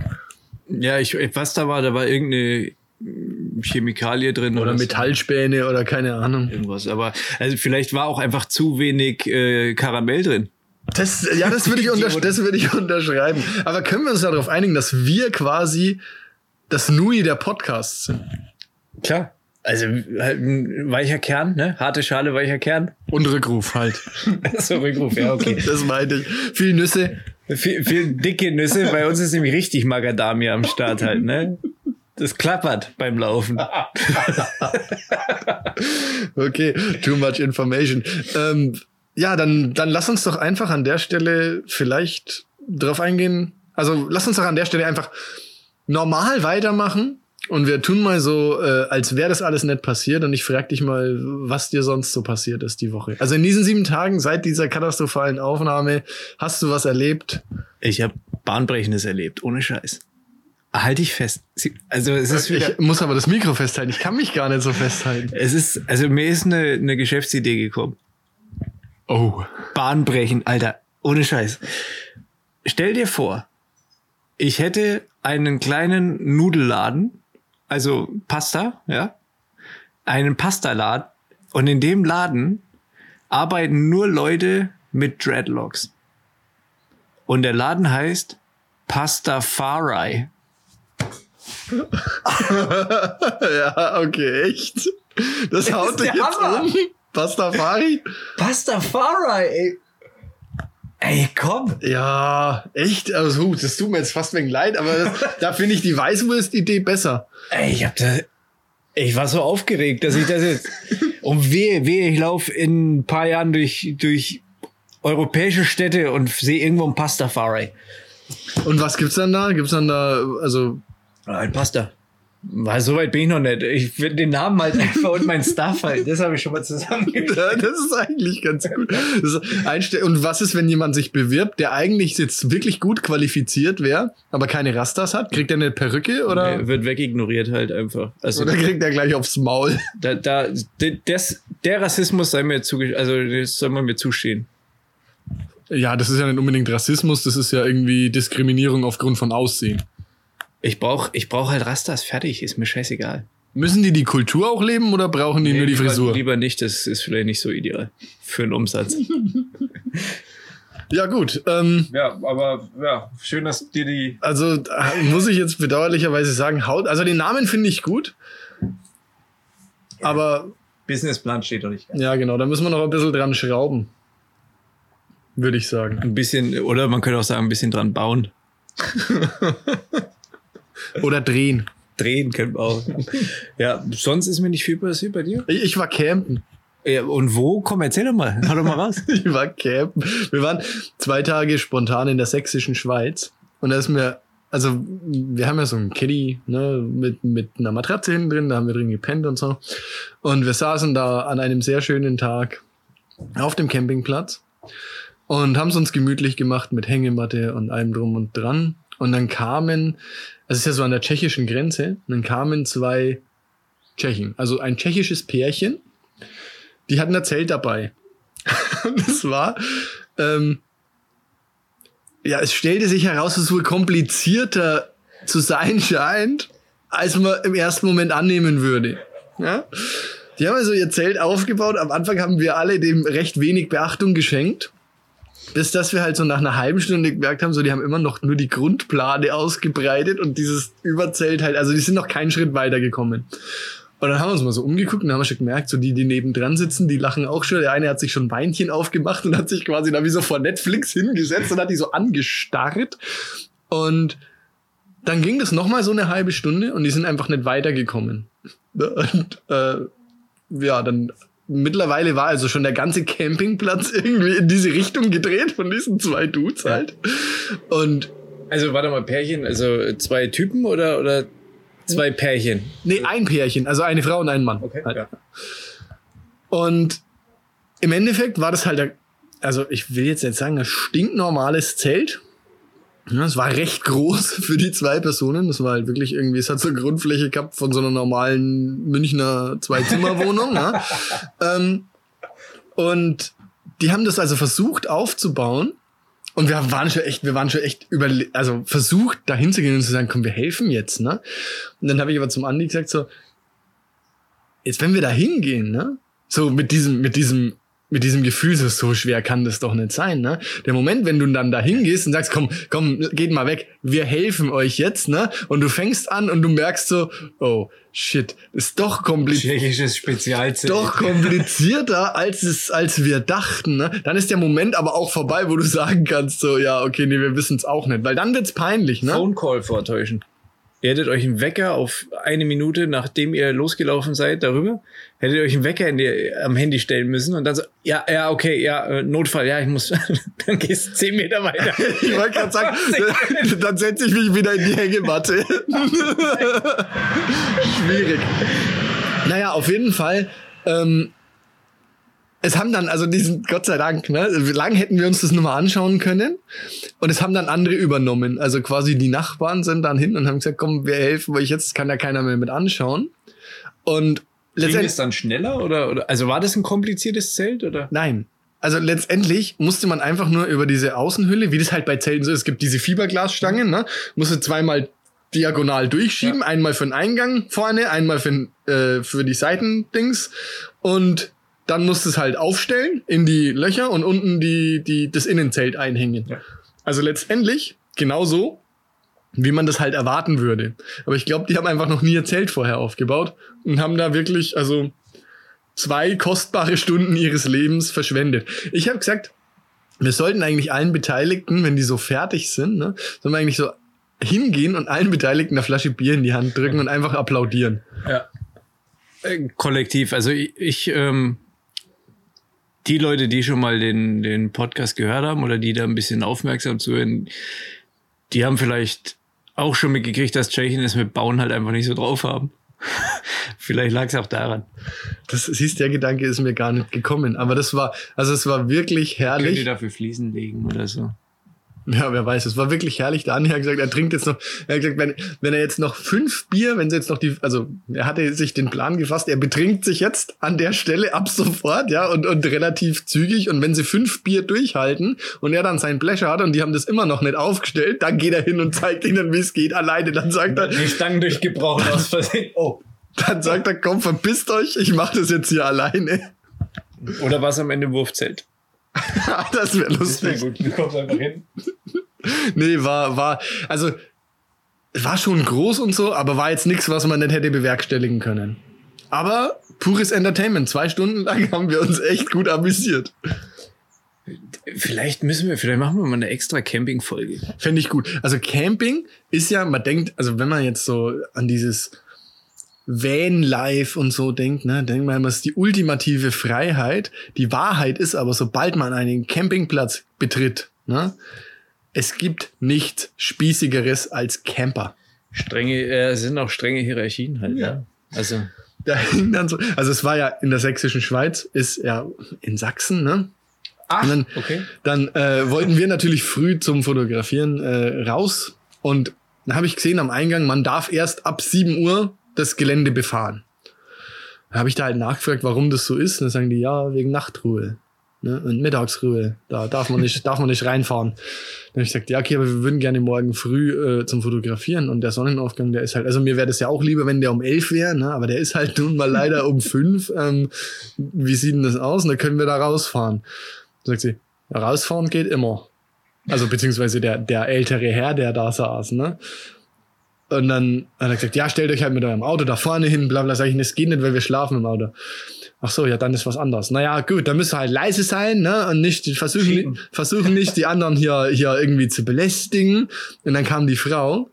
Ja, ich, was da war, da war irgendeine Chemikalie drin Oder so. Metallspäne oder keine Ahnung. irgendwas. Aber also vielleicht war auch einfach zu wenig äh, Karamell drin. Das, ja, das würde ich, das würde ich unterschreiben. Aber können wir uns darauf einigen, dass wir quasi das Nui der Podcasts sind? Klar. Also halt weicher Kern, ne? Harte Schale, weicher Kern. Und Rückruf halt. so Rückruf, ja, okay. Das meinte ich. Viel Nüsse. Viel, viel dicke Nüsse. Bei uns ist nämlich richtig Macadamia am Start halt, ne? Das klappert beim Laufen. okay, too much information. Ähm, ja, dann, dann lass uns doch einfach an der Stelle vielleicht drauf eingehen. Also lass uns doch an der Stelle einfach normal weitermachen. Und wir tun mal so, äh, als wäre das alles nicht passiert. Und ich frage dich mal, was dir sonst so passiert ist die Woche. Also in diesen sieben Tagen seit dieser katastrophalen Aufnahme, hast du was erlebt? Ich habe Bahnbrechendes erlebt, ohne Scheiß. Halte ich fest. Also es ist wieder, ich muss aber das Mikro festhalten. Ich kann mich gar nicht so festhalten. Es ist, also mir ist eine, eine Geschäftsidee gekommen. Oh. Bahnbrechen, Alter. Ohne Scheiß. Stell dir vor, ich hätte einen kleinen Nudelladen, also Pasta, ja, einen Pastaladen und in dem Laden arbeiten nur Leute mit Dreadlocks. Und der Laden heißt Pastafari. ja, okay, echt. Das, das haut dich jetzt Hammer. um. Pastafari? Pastafari, ey. Ey, komm. Ja, echt. Also, das tut mir jetzt fast wegen leid, aber das, da finde ich die Weißwurst-Idee besser. Ey, ich hab da, ich war so aufgeregt, dass ich das jetzt, um wehe, wehe, ich laufe in ein paar Jahren durch, durch europäische Städte und sehe irgendwo ein Pastafari. Und was gibt's dann da? Gibt's dann da, also ein Pasta. Weil so weit bin ich noch nicht. Ich will den Namen halt einfach und mein Stuff halt. Das habe ich schon mal zusammengestellt. Das ist eigentlich ganz gut. und was ist, wenn jemand sich bewirbt, der eigentlich jetzt wirklich gut qualifiziert wäre, aber keine Rastas hat? Kriegt er eine Perücke oder? Nee, wird wegignoriert halt einfach. Also, oder kriegt er gleich aufs Maul? Da, da, das, der Rassismus sei mir zuge also das soll man mir zustehen. Ja, das ist ja nicht unbedingt Rassismus, das ist ja irgendwie Diskriminierung aufgrund von Aussehen. Ich brauche ich brauch halt Rastas, fertig, ist mir scheißegal. Müssen die die Kultur auch leben oder brauchen die nee, nur die lieber, Frisur? Lieber nicht, das ist vielleicht nicht so ideal für einen Umsatz. ja, gut. Ähm, ja, aber ja, schön, dass dir die. Also äh, muss ich jetzt bedauerlicherweise sagen, Haut. Also den Namen finde ich gut. Aber. Businessplan steht doch nicht. Ganz. Ja, genau, da müssen wir noch ein bisschen dran schrauben. Würde ich sagen. Ein bisschen, oder man könnte auch sagen, ein bisschen dran bauen. Oder drehen. Drehen können wir auch. Ja, sonst ist mir nicht viel passiert bei dir. Ich, ich war campen. Ja, und wo? Komm, erzähl doch mal. Hau doch mal raus. ich war campen. Wir waren zwei Tage spontan in der sächsischen Schweiz. Und da ist mir, also wir haben ja so ein Kiddie, ne, mit, mit einer Matratze hinten drin, da haben wir drin gepennt und so. Und wir saßen da an einem sehr schönen Tag auf dem Campingplatz und haben es uns gemütlich gemacht mit Hängematte und allem drum und dran. Und dann kamen, es ist ja so an der tschechischen Grenze, und dann kamen zwei Tschechen, also ein tschechisches Pärchen, die hatten ein Zelt dabei. Das war, ähm, ja, es stellte sich heraus, dass es wohl komplizierter zu sein scheint, als man im ersten Moment annehmen würde. Ja? Die haben also ihr Zelt aufgebaut. Am Anfang haben wir alle dem recht wenig Beachtung geschenkt bis dass wir halt so nach einer halben Stunde gemerkt haben, so die haben immer noch nur die Grundplane ausgebreitet und dieses Überzelt halt, also die sind noch keinen Schritt weiter gekommen. Und dann haben wir uns mal so umgeguckt und haben schon gemerkt, so die, die nebendran sitzen, die lachen auch schon. Der eine hat sich schon ein Beinchen aufgemacht und hat sich quasi da wie so vor Netflix hingesetzt und hat die so angestarrt. Und dann ging das nochmal so eine halbe Stunde und die sind einfach nicht weitergekommen. Und äh, ja, dann mittlerweile war also schon der ganze Campingplatz irgendwie in diese Richtung gedreht von diesen zwei Dudes halt. Und also warte mal, Pärchen, also zwei Typen oder oder zwei Pärchen? Nee, ein Pärchen, also eine Frau und ein Mann. Okay. Halt. Ja. Und im Endeffekt war das halt, also ich will jetzt nicht sagen, ein stinknormales Zelt ja, es war recht groß für die zwei Personen. Das war halt wirklich irgendwie, es hat so eine Grundfläche gehabt von so einer normalen Münchner Zwei-Zimmer-Wohnung. ja. ähm, und die haben das also versucht aufzubauen. Und wir waren schon echt, wir waren schon echt über, also versucht, da hinzugehen und zu sagen, komm, wir helfen jetzt, ne? Und dann habe ich aber zum Andi gesagt, so, jetzt wenn wir da hingehen, ne? So mit diesem, mit diesem mit diesem Gefühl, so, so schwer kann das doch nicht sein, ne? Der Moment, wenn du dann da hingehst und sagst, komm, komm, geht mal weg, wir helfen euch jetzt, ne? Und du fängst an und du merkst so, oh, shit, ist doch kompliziert. Tschechisches Spezialzelt. Doch komplizierter, als es, als wir dachten, ne? Dann ist der Moment aber auch vorbei, wo du sagen kannst, so, ja, okay, nee, wir wissen es auch nicht, weil dann wird's peinlich, ne? Phone Call vortäuschen. Ihr hättet euch einen Wecker auf eine Minute, nachdem ihr losgelaufen seid, darüber, hättet ihr euch einen Wecker in die, am Handy stellen müssen und dann so, ja, ja, okay, ja, äh, Notfall, ja, ich muss, dann gehst du zehn Meter weiter. Ich wollte gerade sagen, dann setze ich mich wieder in die Hängematte. Schwierig. Naja, auf jeden Fall. Ähm, es haben dann, also diesen, Gott sei Dank, ne, lang hätten wir uns das nur mal anschauen können. Und es haben dann andere übernommen. Also quasi die Nachbarn sind dann hin und haben gesagt, komm, wir helfen euch jetzt, kann ja keiner mehr mit anschauen. Und Ging letztendlich, es dann schneller oder, oder, also war das ein kompliziertes Zelt oder? nein. Also letztendlich musste man einfach nur über diese Außenhülle, wie das halt bei Zelten so ist, es gibt diese Fiberglasstangen, ne, musste zweimal diagonal durchschieben, einmal für den Eingang vorne, einmal für, äh, für die Seitendings und dann musst du es halt aufstellen in die Löcher und unten die, die, das Innenzelt einhängen. Ja. Also letztendlich genauso, wie man das halt erwarten würde. Aber ich glaube, die haben einfach noch nie ihr Zelt vorher aufgebaut und haben da wirklich, also zwei kostbare Stunden ihres Lebens verschwendet. Ich habe gesagt, wir sollten eigentlich allen Beteiligten, wenn die so fertig sind, ne, sollen wir eigentlich so hingehen und allen Beteiligten eine Flasche Bier in die Hand drücken und einfach applaudieren. Ja. Äh, Kollektiv. Also ich, ich ähm, die Leute, die schon mal den, den Podcast gehört haben oder die da ein bisschen aufmerksam zuhören, die haben vielleicht auch schon mitgekriegt, dass Tschechien es mit Bauen halt einfach nicht so drauf haben. vielleicht lag es auch daran. Das siehst, der Gedanke ist mir gar nicht gekommen. Aber das war, also es war wirklich herrlich. dafür Fliesen legen oder so? Ja, wer weiß, es war wirklich herrlich. Der Andi hat gesagt, er trinkt jetzt noch, er hat gesagt, wenn, wenn er jetzt noch fünf Bier, wenn sie jetzt noch die, also er hatte sich den Plan gefasst, er betrinkt sich jetzt an der Stelle ab sofort, ja, und, und relativ zügig. Und wenn sie fünf Bier durchhalten und er dann sein Pleasure hat und die haben das immer noch nicht aufgestellt, dann geht er hin und zeigt ihnen, wie es geht, alleine. Dann sagt er, Die Stangen durchgebrochen aus Versehen. Oh. dann sagt er, komm, verpisst euch, ich mach das jetzt hier alleine. Oder war es am Ende Wurfzelt? das wäre lustig. gut, du kommst einfach hin. Nee, war, war, also, war schon groß und so, aber war jetzt nichts, was man nicht hätte bewerkstelligen können. Aber pures Entertainment. Zwei Stunden lang haben wir uns echt gut amüsiert. Vielleicht müssen wir, vielleicht machen wir mal eine extra Camping-Folge. Fände ich gut. Also Camping ist ja, man denkt, also wenn man jetzt so an dieses Van-Life und so denkt, ne, denkt man immer, es ist die ultimative Freiheit. Die Wahrheit ist aber, sobald man einen Campingplatz betritt, ne, es gibt nichts Spießigeres als Camper. Strenge, äh, es sind auch strenge Hierarchien halt, ja. Also, Da hing dann so, also es war ja in der sächsischen Schweiz, ist ja in Sachsen, ne? ach, dann, okay. dann äh, wollten wir natürlich früh zum Fotografieren äh, raus und dann habe ich gesehen am Eingang, man darf erst ab 7 Uhr das Gelände befahren. Da habe ich da halt nachgefragt, warum das so ist. Und dann sagen die, ja, wegen Nachtruhe. Ne? Und Mittagsruhe. Da darf man nicht, darf man nicht reinfahren. Dann habe ich gesagt, ja, okay, aber wir würden gerne morgen früh äh, zum Fotografieren. Und der Sonnenaufgang, der ist halt, also mir wäre das ja auch lieber, wenn der um elf wäre, ne? aber der ist halt nun mal leider um fünf. Ähm, wie sieht denn das aus? Und dann können wir da rausfahren. Dann sagt sie, rausfahren geht immer. Also beziehungsweise der, der ältere Herr, der da saß, ne? Und dann hat er gesagt, ja, stellt euch halt mit eurem Auto da vorne hin, bla bla, sag ich, das geht nicht, weil wir schlafen im Auto. Ach so, ja, dann ist was anderes. Naja, gut, dann müsst ihr halt leise sein, ne? Und nicht versuchen, versuchen nicht, die anderen hier, hier irgendwie zu belästigen. Und dann kam die Frau,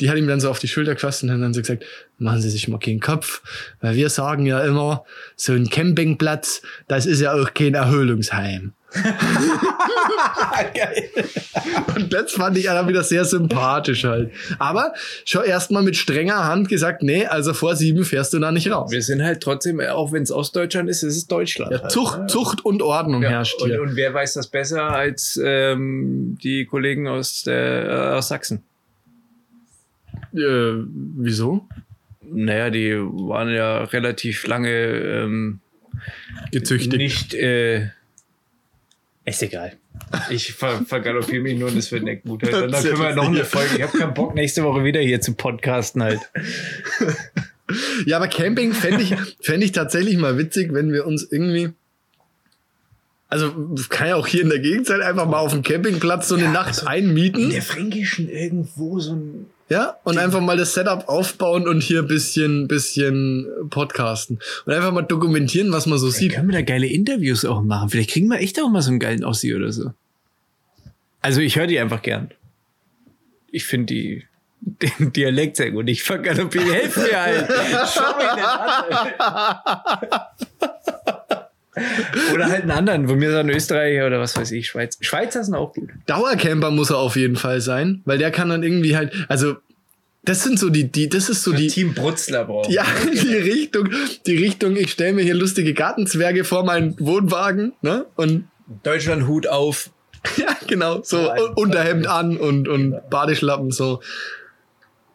die hat ihm dann so auf die Schulter gefasst und hat dann so gesagt, machen Sie sich mal keinen Kopf, weil wir sagen ja immer, so ein Campingplatz, das ist ja auch kein Erholungsheim. Und das fand ich dann wieder sehr sympathisch halt. Aber schon erstmal mit strenger Hand gesagt, nee, also vor sieben fährst du da nicht raus. Wir sind halt trotzdem, auch wenn es Ostdeutschland ist, ist es Deutschland. Ja, halt, Zucht, ne? Zucht und Ordnung Ja, herrscht und, hier. und wer weiß das besser als ähm, die Kollegen aus, der, äh, aus Sachsen? äh, wieso? Naja, die waren ja relativ lange ähm, Gezüchtet. nicht. Äh, ist egal. Ich ver vergaloppiere mich nur und das wird nicht gut. Halt. Und dann können wir noch eine Folge. Ich habe keinen Bock, nächste Woche wieder hier zu podcasten halt. Ja, aber Camping fände ich, fänd ich tatsächlich mal witzig, wenn wir uns irgendwie Also kann ja auch hier in der Gegend sein, einfach mal auf dem Campingplatz so eine Nacht einmieten. Fränkischen irgendwo so ein. Ja, und einfach mal das Setup aufbauen und hier bisschen, bisschen podcasten. Und einfach mal dokumentieren, was man so sieht. Können wir da geile Interviews auch machen? Vielleicht kriegen wir echt auch mal so einen geilen Ossi oder so. Also ich höre die einfach gern. Ich finde die den Dialekt sehr gut. Ich vergaloppiere. Helf mir halt. Schau mich nicht an. Oder halt einen anderen, wo mir so ein Österreicher oder was weiß ich, Schweiz. Schweizer sind auch gut. Dauercamper muss er auf jeden Fall sein, weil der kann dann irgendwie halt, also das sind so die, die, das ist so die. Team Brutzler braucht. Ja, die Richtung, die Richtung, ich stelle mir hier lustige Gartenzwerge vor meinen Wohnwagen, ne? Und Deutschland Hut auf. ja, genau, so Ja, Unterhemd an und, und Badeschlappen, so.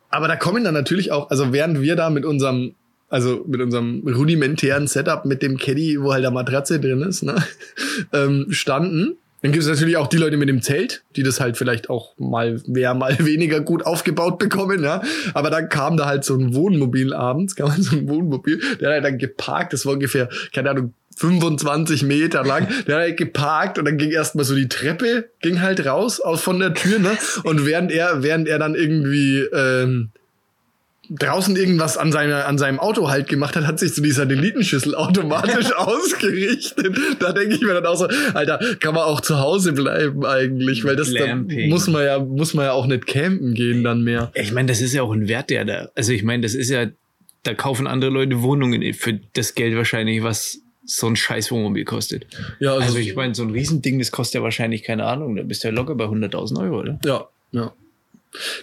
Aber da kommen dann natürlich auch, also während wir da mit unserem, also mit unserem rudimentären Setup mit dem Caddy, wo halt der Matratze drin ist, ne, ähm, standen, dann gibt es natürlich auch die Leute mit dem Zelt, die das halt vielleicht auch mal mehr, mal weniger gut aufgebaut bekommen, ja. Aber dann kam da halt so ein Wohnmobil abends, kam halt so ein Wohnmobil, der hat halt dann geparkt, das war ungefähr, keine Ahnung, 25 Meter lang, der hat halt geparkt und dann ging erstmal so die Treppe, ging halt raus aus von der Tür, ne? Und während er, während er dann irgendwie ähm, draußen irgendwas an, seiner, an seinem Auto halt gemacht hat, hat sich so die Satellitenschüssel automatisch ausgerichtet. Da denke ich mir dann auch so, Alter, kann man auch zu Hause bleiben eigentlich, weil das da muss man ja, muss man ja auch nicht campen gehen dann mehr. Ich meine, das ist ja auch ein Wert, der da. Also ich meine, das ist ja, da kaufen andere Leute Wohnungen für das Geld wahrscheinlich, was so ein scheiß Wohnmobil kostet. Ja, Also ich meine, so ein Riesending, das kostet ja wahrscheinlich, keine Ahnung, da bist du ja locker bei 100.000 Euro, oder? Ja, ja.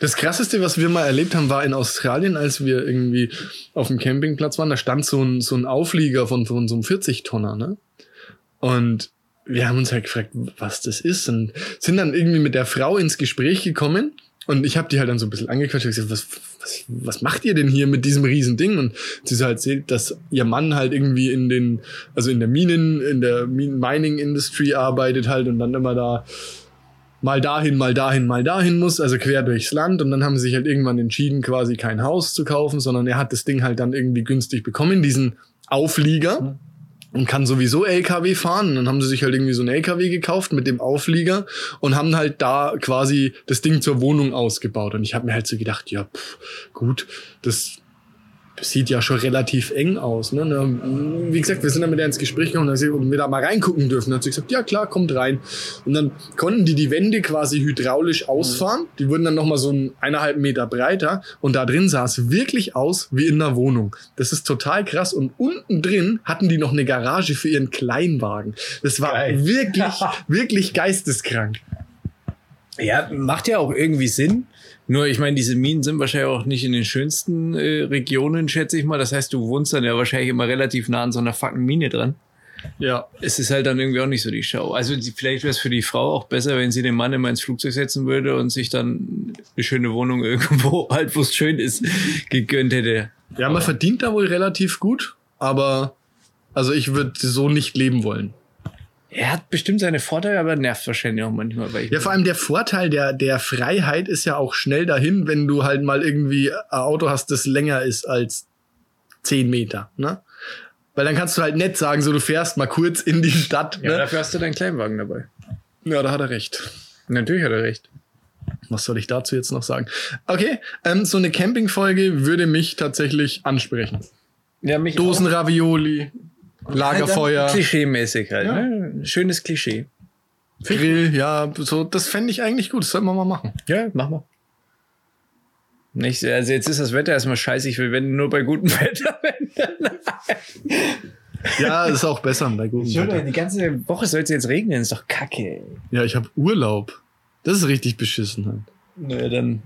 Das krasseste, was wir mal erlebt haben, war in Australien, als wir irgendwie auf dem Campingplatz waren. Da stand so ein, so ein Auflieger von, von so einem 40-Tonner, ne? Und wir haben uns halt gefragt, was das ist. Und sind dann irgendwie mit der Frau ins Gespräch gekommen. Und ich habe die halt dann so ein bisschen angequatscht und gesagt, was, was, was macht ihr denn hier mit diesem riesen Ding? Und sie so halt erzählt, dass ihr Mann halt irgendwie in den, also in der Minen, in der Min- Mining Industry arbeitet halt und dann immer da mal dahin, mal dahin, mal dahin muss, also quer durchs Land. Und dann haben sie sich halt irgendwann entschieden, quasi kein Haus zu kaufen, sondern er hat das Ding halt dann irgendwie günstig bekommen, diesen Auflieger. Und kann sowieso LKW fahren. Und dann haben sie sich halt irgendwie so einen LKW gekauft mit dem Auflieger und haben halt da quasi das Ding zur Wohnung ausgebaut. Und ich habe mir halt so gedacht, ja, pff, gut, das sieht ja schon relativ eng aus. Ne? Wie gesagt, wir sind dann mit der ins Gespräch gekommen und haben gesagt, ob wir da mal reingucken dürfen. Dann hat sie gesagt, ja klar, kommt rein. Und dann konnten die die Wände quasi hydraulisch ausfahren. Die wurden dann nochmal so ein eineinhalb Meter breiter. Und da drin sah es wirklich aus wie in einer Wohnung. Das ist total krass. Und unten drin hatten die noch eine Garage für ihren Kleinwagen. Das war Geil. wirklich, wirklich geisteskrank. Ja, macht ja auch irgendwie Sinn. Nur, ich meine, diese Minen sind wahrscheinlich auch nicht in den schönsten äh, Regionen, schätze ich mal. Das heißt, du wohnst dann ja wahrscheinlich immer relativ nah an so einer fucking Mine dran. Ja. Es ist halt dann irgendwie auch nicht so die Schau. Also die, vielleicht wäre es für die Frau auch besser, wenn sie den Mann immer ins Flugzeug setzen würde und sich dann eine schöne Wohnung irgendwo, halt wo es schön ist, gegönnt hätte. Ja, man verdient da wohl relativ gut, aber also ich würde so nicht leben wollen. Er hat bestimmt seine Vorteile, aber nervt wahrscheinlich auch manchmal. Weil Ja, vor allem der Vorteil der, der Freiheit ist ja auch schnell dahin, wenn du halt mal irgendwie ein Auto hast, das länger ist als 10 Meter, ne? Weil dann kannst du halt nett sagen, so du fährst mal kurz in die Stadt, ja, ne? dafür hast du deinen Kleinwagen dabei. Ja, da hat er recht. Natürlich hat er recht. Was soll ich dazu jetzt noch sagen? Okay, ähm, so eine Campingfolge würde mich tatsächlich ansprechen. Ja, mich Dosen Ravioli, Lagerfeuer, Halt Klischee-mäßig halt. Ne? Schönes Klischee. Grill, ja, so, das fände ich eigentlich gut. Das sollten wir mal machen. Ja, mach mal. Nicht, also jetzt ist das Wetter erstmal scheiße. Ich will, wenn nur bei gutem Wetter. Ja, ist auch besser bei gutem Wetter. die ganze Woche soll es jetzt regnen. Ist doch kacke. Ja, ich habe Urlaub. Das ist richtig beschissen halt. Naja, dann.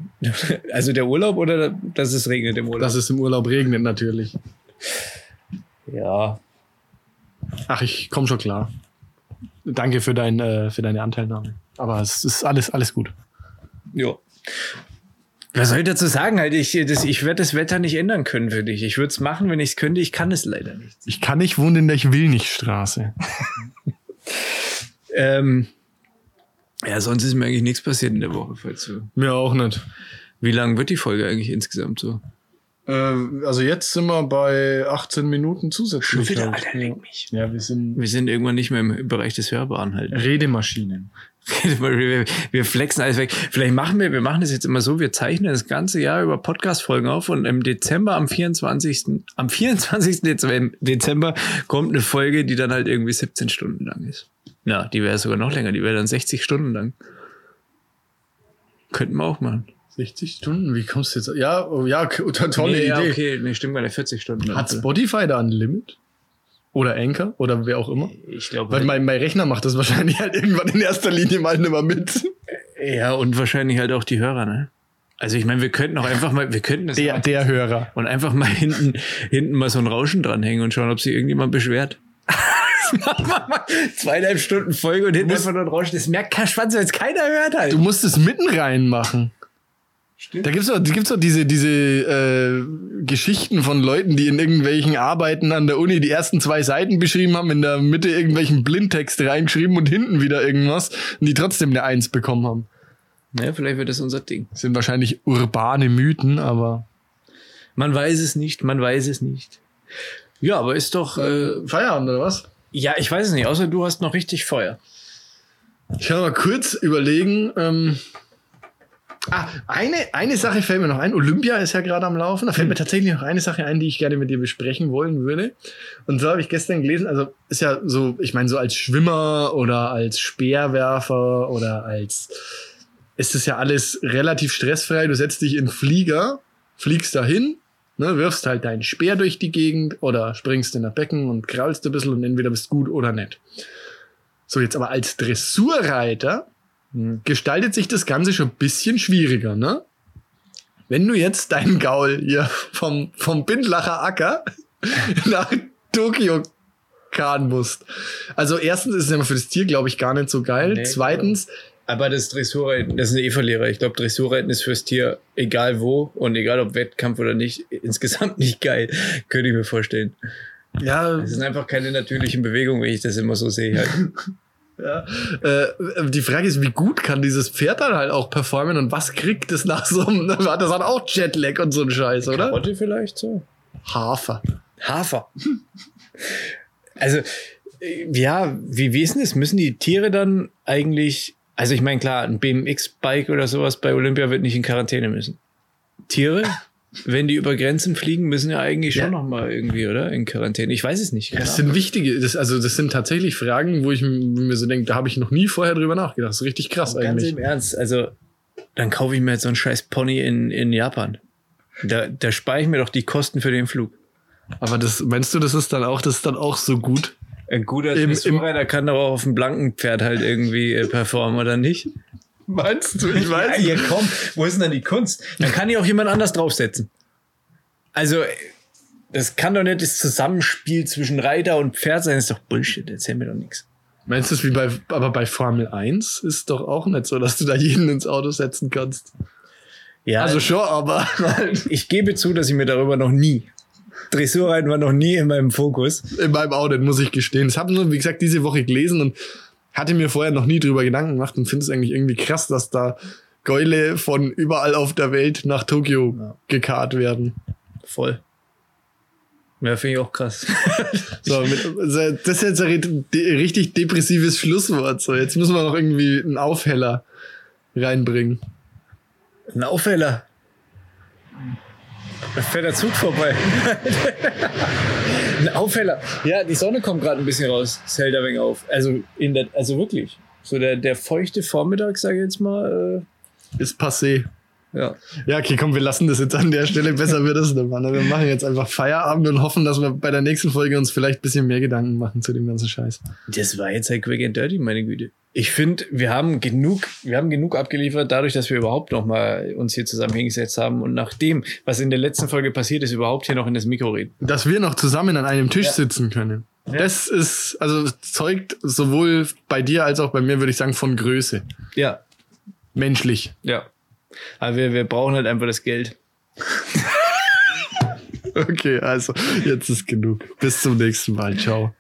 Also der Urlaub oder dass es regnet im Urlaub? Dass es im Urlaub regnet natürlich. ja. Ach, ich komme schon klar. Danke für, dein, äh, für deine Anteilnahme. Aber es ist alles, alles gut. Ja. Was soll ich dazu sagen? Halt, ich, das, ich werde das Wetter nicht ändern können für dich. Ich würde es machen, wenn ich es könnte. Ich kann es leider nicht. Ich kann nicht wohnen in der Ich will nicht Straße. Ähm, ja, sonst ist mir eigentlich nichts passiert in der Woche. Falls du. Mir auch nicht. Wie lang wird die Folge eigentlich insgesamt so? Äh, also jetzt sind wir bei 18 Minuten zusätzlich. wieder, glaub ich. Alter, leck mich. Ja, wir sind Wir sind irgendwann nicht mehr im Bereich des Hörbaren halt. Redemaschinen. wir, flexen alles weg. Vielleicht machen wir, wir machen das jetzt immer so, wir zeichnen das ganze Jahr über Podcast-Folgen auf und im Dezember, am 24. am 24. Dezember- Dezember kommt eine Folge, die dann halt irgendwie 17 Stunden lang ist. Ja, die wäre sogar noch länger, die wäre dann 60 Stunden lang. Könnten wir auch machen. 60 Stunden? Wie kommst du jetzt? Ja, oh, ja, tolle nee, Idee. Ja, okay, nee, stimmt gar nicht, 40 Stunden. Hat Spotify da ein Limit? Oder Anchor? Oder wer auch immer? Ich glaube, Weil mein, mein Rechner macht das wahrscheinlich halt irgendwann in erster Linie mal nicht mehr mit. ja, und wahrscheinlich halt auch die Hörer, ne? Also ich meine, wir könnten auch einfach mal, wir könnten das Der, der Hörer. und einfach mal hinten, hinten mal so ein Rauschen dranhängen und schauen, ob sich irgendjemand beschwert. Zweieinhalb Stunden Folge und hinten einfach nur ein Rauschen. Das merkt kein Schwanz, wenn es keiner hört halt. Du musst es mitten rein machen. Stimmt. Da gibt's doch, gibt's doch diese, diese äh, Geschichten von Leuten, die in irgendwelchen Arbeiten an der Uni die ersten zwei Seiten beschrieben haben, in der Mitte irgendwelchen Blindtext reingeschrieben und hinten wieder irgendwas und die trotzdem eine Eins bekommen haben. Ja, vielleicht wird das unser Ding. Das sind wahrscheinlich urbane Mythen, aber. Man weiß es nicht, man weiß es nicht. Ja, aber ist doch, äh, Feierabend, oder was? ja, ich weiß es nicht, außer du hast noch richtig Feuer. Ich kann mal kurz überlegen. Ähm, ah, eine, eine Sache fällt mir noch ein. Olympia ist ja gerade am Laufen. Da fällt mir tatsächlich noch eine Sache ein, die ich gerne mit dir besprechen wollen würde. Und so habe ich gestern gelesen, also ist ja so, ich meine, so als Schwimmer oder als Speerwerfer oder als ist das ja alles relativ stressfrei. Du setzt dich in den Flieger, fliegst dahin, ne, wirfst halt deinen Speer durch die Gegend oder springst in das Becken und kraulst ein bisschen und entweder bist gut oder nicht. So, jetzt aber als Dressurreiter gestaltet sich das Ganze schon ein bisschen schwieriger, ne? Wenn du jetzt deinen Gaul hier vom, vom Bindlacher Acker nach Tokio karren musst. Also erstens ist es immer für das Tier, glaube ich, gar nicht so geil. Nee, Zweitens, Aber das Dressurreiten, das sind eh Verlierer. Ich glaube, Dressurreiten ist fürs Tier, egal wo und egal ob Wettkampf oder nicht, insgesamt nicht geil. Könnte ich mir vorstellen. ja, Es sind einfach keine natürlichen Bewegungen, wenn ich das immer so sehe. Halt. Ja äh, die Frage ist, wie gut kann dieses Pferd dann halt auch performen und was kriegt es nach so einem, das hat auch Jetlag und so ein Scheiß, oder? Karotte vielleicht so? Hafer. Hafer. Also, äh, ja, wie, wie ist denn das? Müssen die Tiere dann eigentlich, also ich meine, klar, ein BMX-Bike oder sowas bei Olympia wird nicht in Quarantäne müssen. Tiere, wenn die über Grenzen fliegen, müssen ja eigentlich schon Ja. noch mal irgendwie, oder? In Quarantäne. Ich weiß es nicht. Das sind wichtige, das, also das sind tatsächlich Fragen, wo ich mir so denke, da habe ich noch nie vorher drüber nachgedacht. Das ist richtig krass Ganz eigentlich. im Ernst, also dann kaufe ich mir jetzt so einen scheiß Pony in, in Japan. Da, da spare ich mir doch die Kosten für den Flug. Aber das meinst du, das ist dann auch, das ist dann auch so gut? Ein guter Im- im- Dressurreiter kann doch auch auf dem blanken Pferd halt irgendwie äh, performen, oder nicht? Meinst du? Ich Ja, hier, komm, wo ist denn dann die Kunst? Dann kann ich auch jemand anders draufsetzen. Also, das kann doch nicht das Zusammenspiel zwischen Reiter und Pferd sein. Das ist doch Bullshit, erzähl mir doch nichts. Meinst du es wie bei, aber bei Formel 1 ist doch auch nicht so, dass du da jeden ins Auto setzen kannst? Ja, Also schon, aber halt ich gebe zu, dass ich mir darüber noch nie, Dressurreiten war noch nie in meinem Fokus. in meinem Auto, muss ich gestehen. Das habe nur, wie gesagt, diese Woche gelesen und hatte mir vorher noch nie drüber Gedanken gemacht und finde es eigentlich irgendwie krass, dass da Gäule von überall auf der Welt nach Tokio Ja. gekarrt werden. Voll. Ja, finde ich auch krass. So, mit, das ist jetzt ein richtig depressives Schlusswort. So, jetzt müssen wir noch irgendwie einen Aufheller reinbringen. Ein Aufheller. Da fährt der Zug vorbei. ein Aufheller. Ja, die Sonne kommt gerade ein bisschen raus. Es hält ein wenig auf. Also, in der, also wirklich. So der, der feuchte Vormittag, sage ich jetzt mal. Ist passé. Äh, ja. Ja, okay, komm, wir lassen das jetzt an der Stelle. Besser wird es nicht, Mann. Wir machen jetzt einfach Feierabend und hoffen, dass wir bei der nächsten Folge uns vielleicht ein bisschen mehr Gedanken machen zu dem ganzen Scheiß. Das war jetzt halt quick and dirty, meine Güte. Ich finde, wir haben genug, wir haben genug abgeliefert, dadurch, dass wir überhaupt noch mal uns hier zusammen hingesetzt haben und nach dem, was in der letzten Folge passiert ist, überhaupt hier noch in das Mikro reden. Dass wir noch zusammen an einem Tisch Ja. sitzen können. Das ist, also zeugt sowohl bei dir als auch bei mir, würde ich sagen, von Größe. Ja, Menschlich. ja. Aber wir, wir brauchen halt einfach das Geld. Okay, also jetzt ist genug. Bis zum nächsten Mal. Ciao.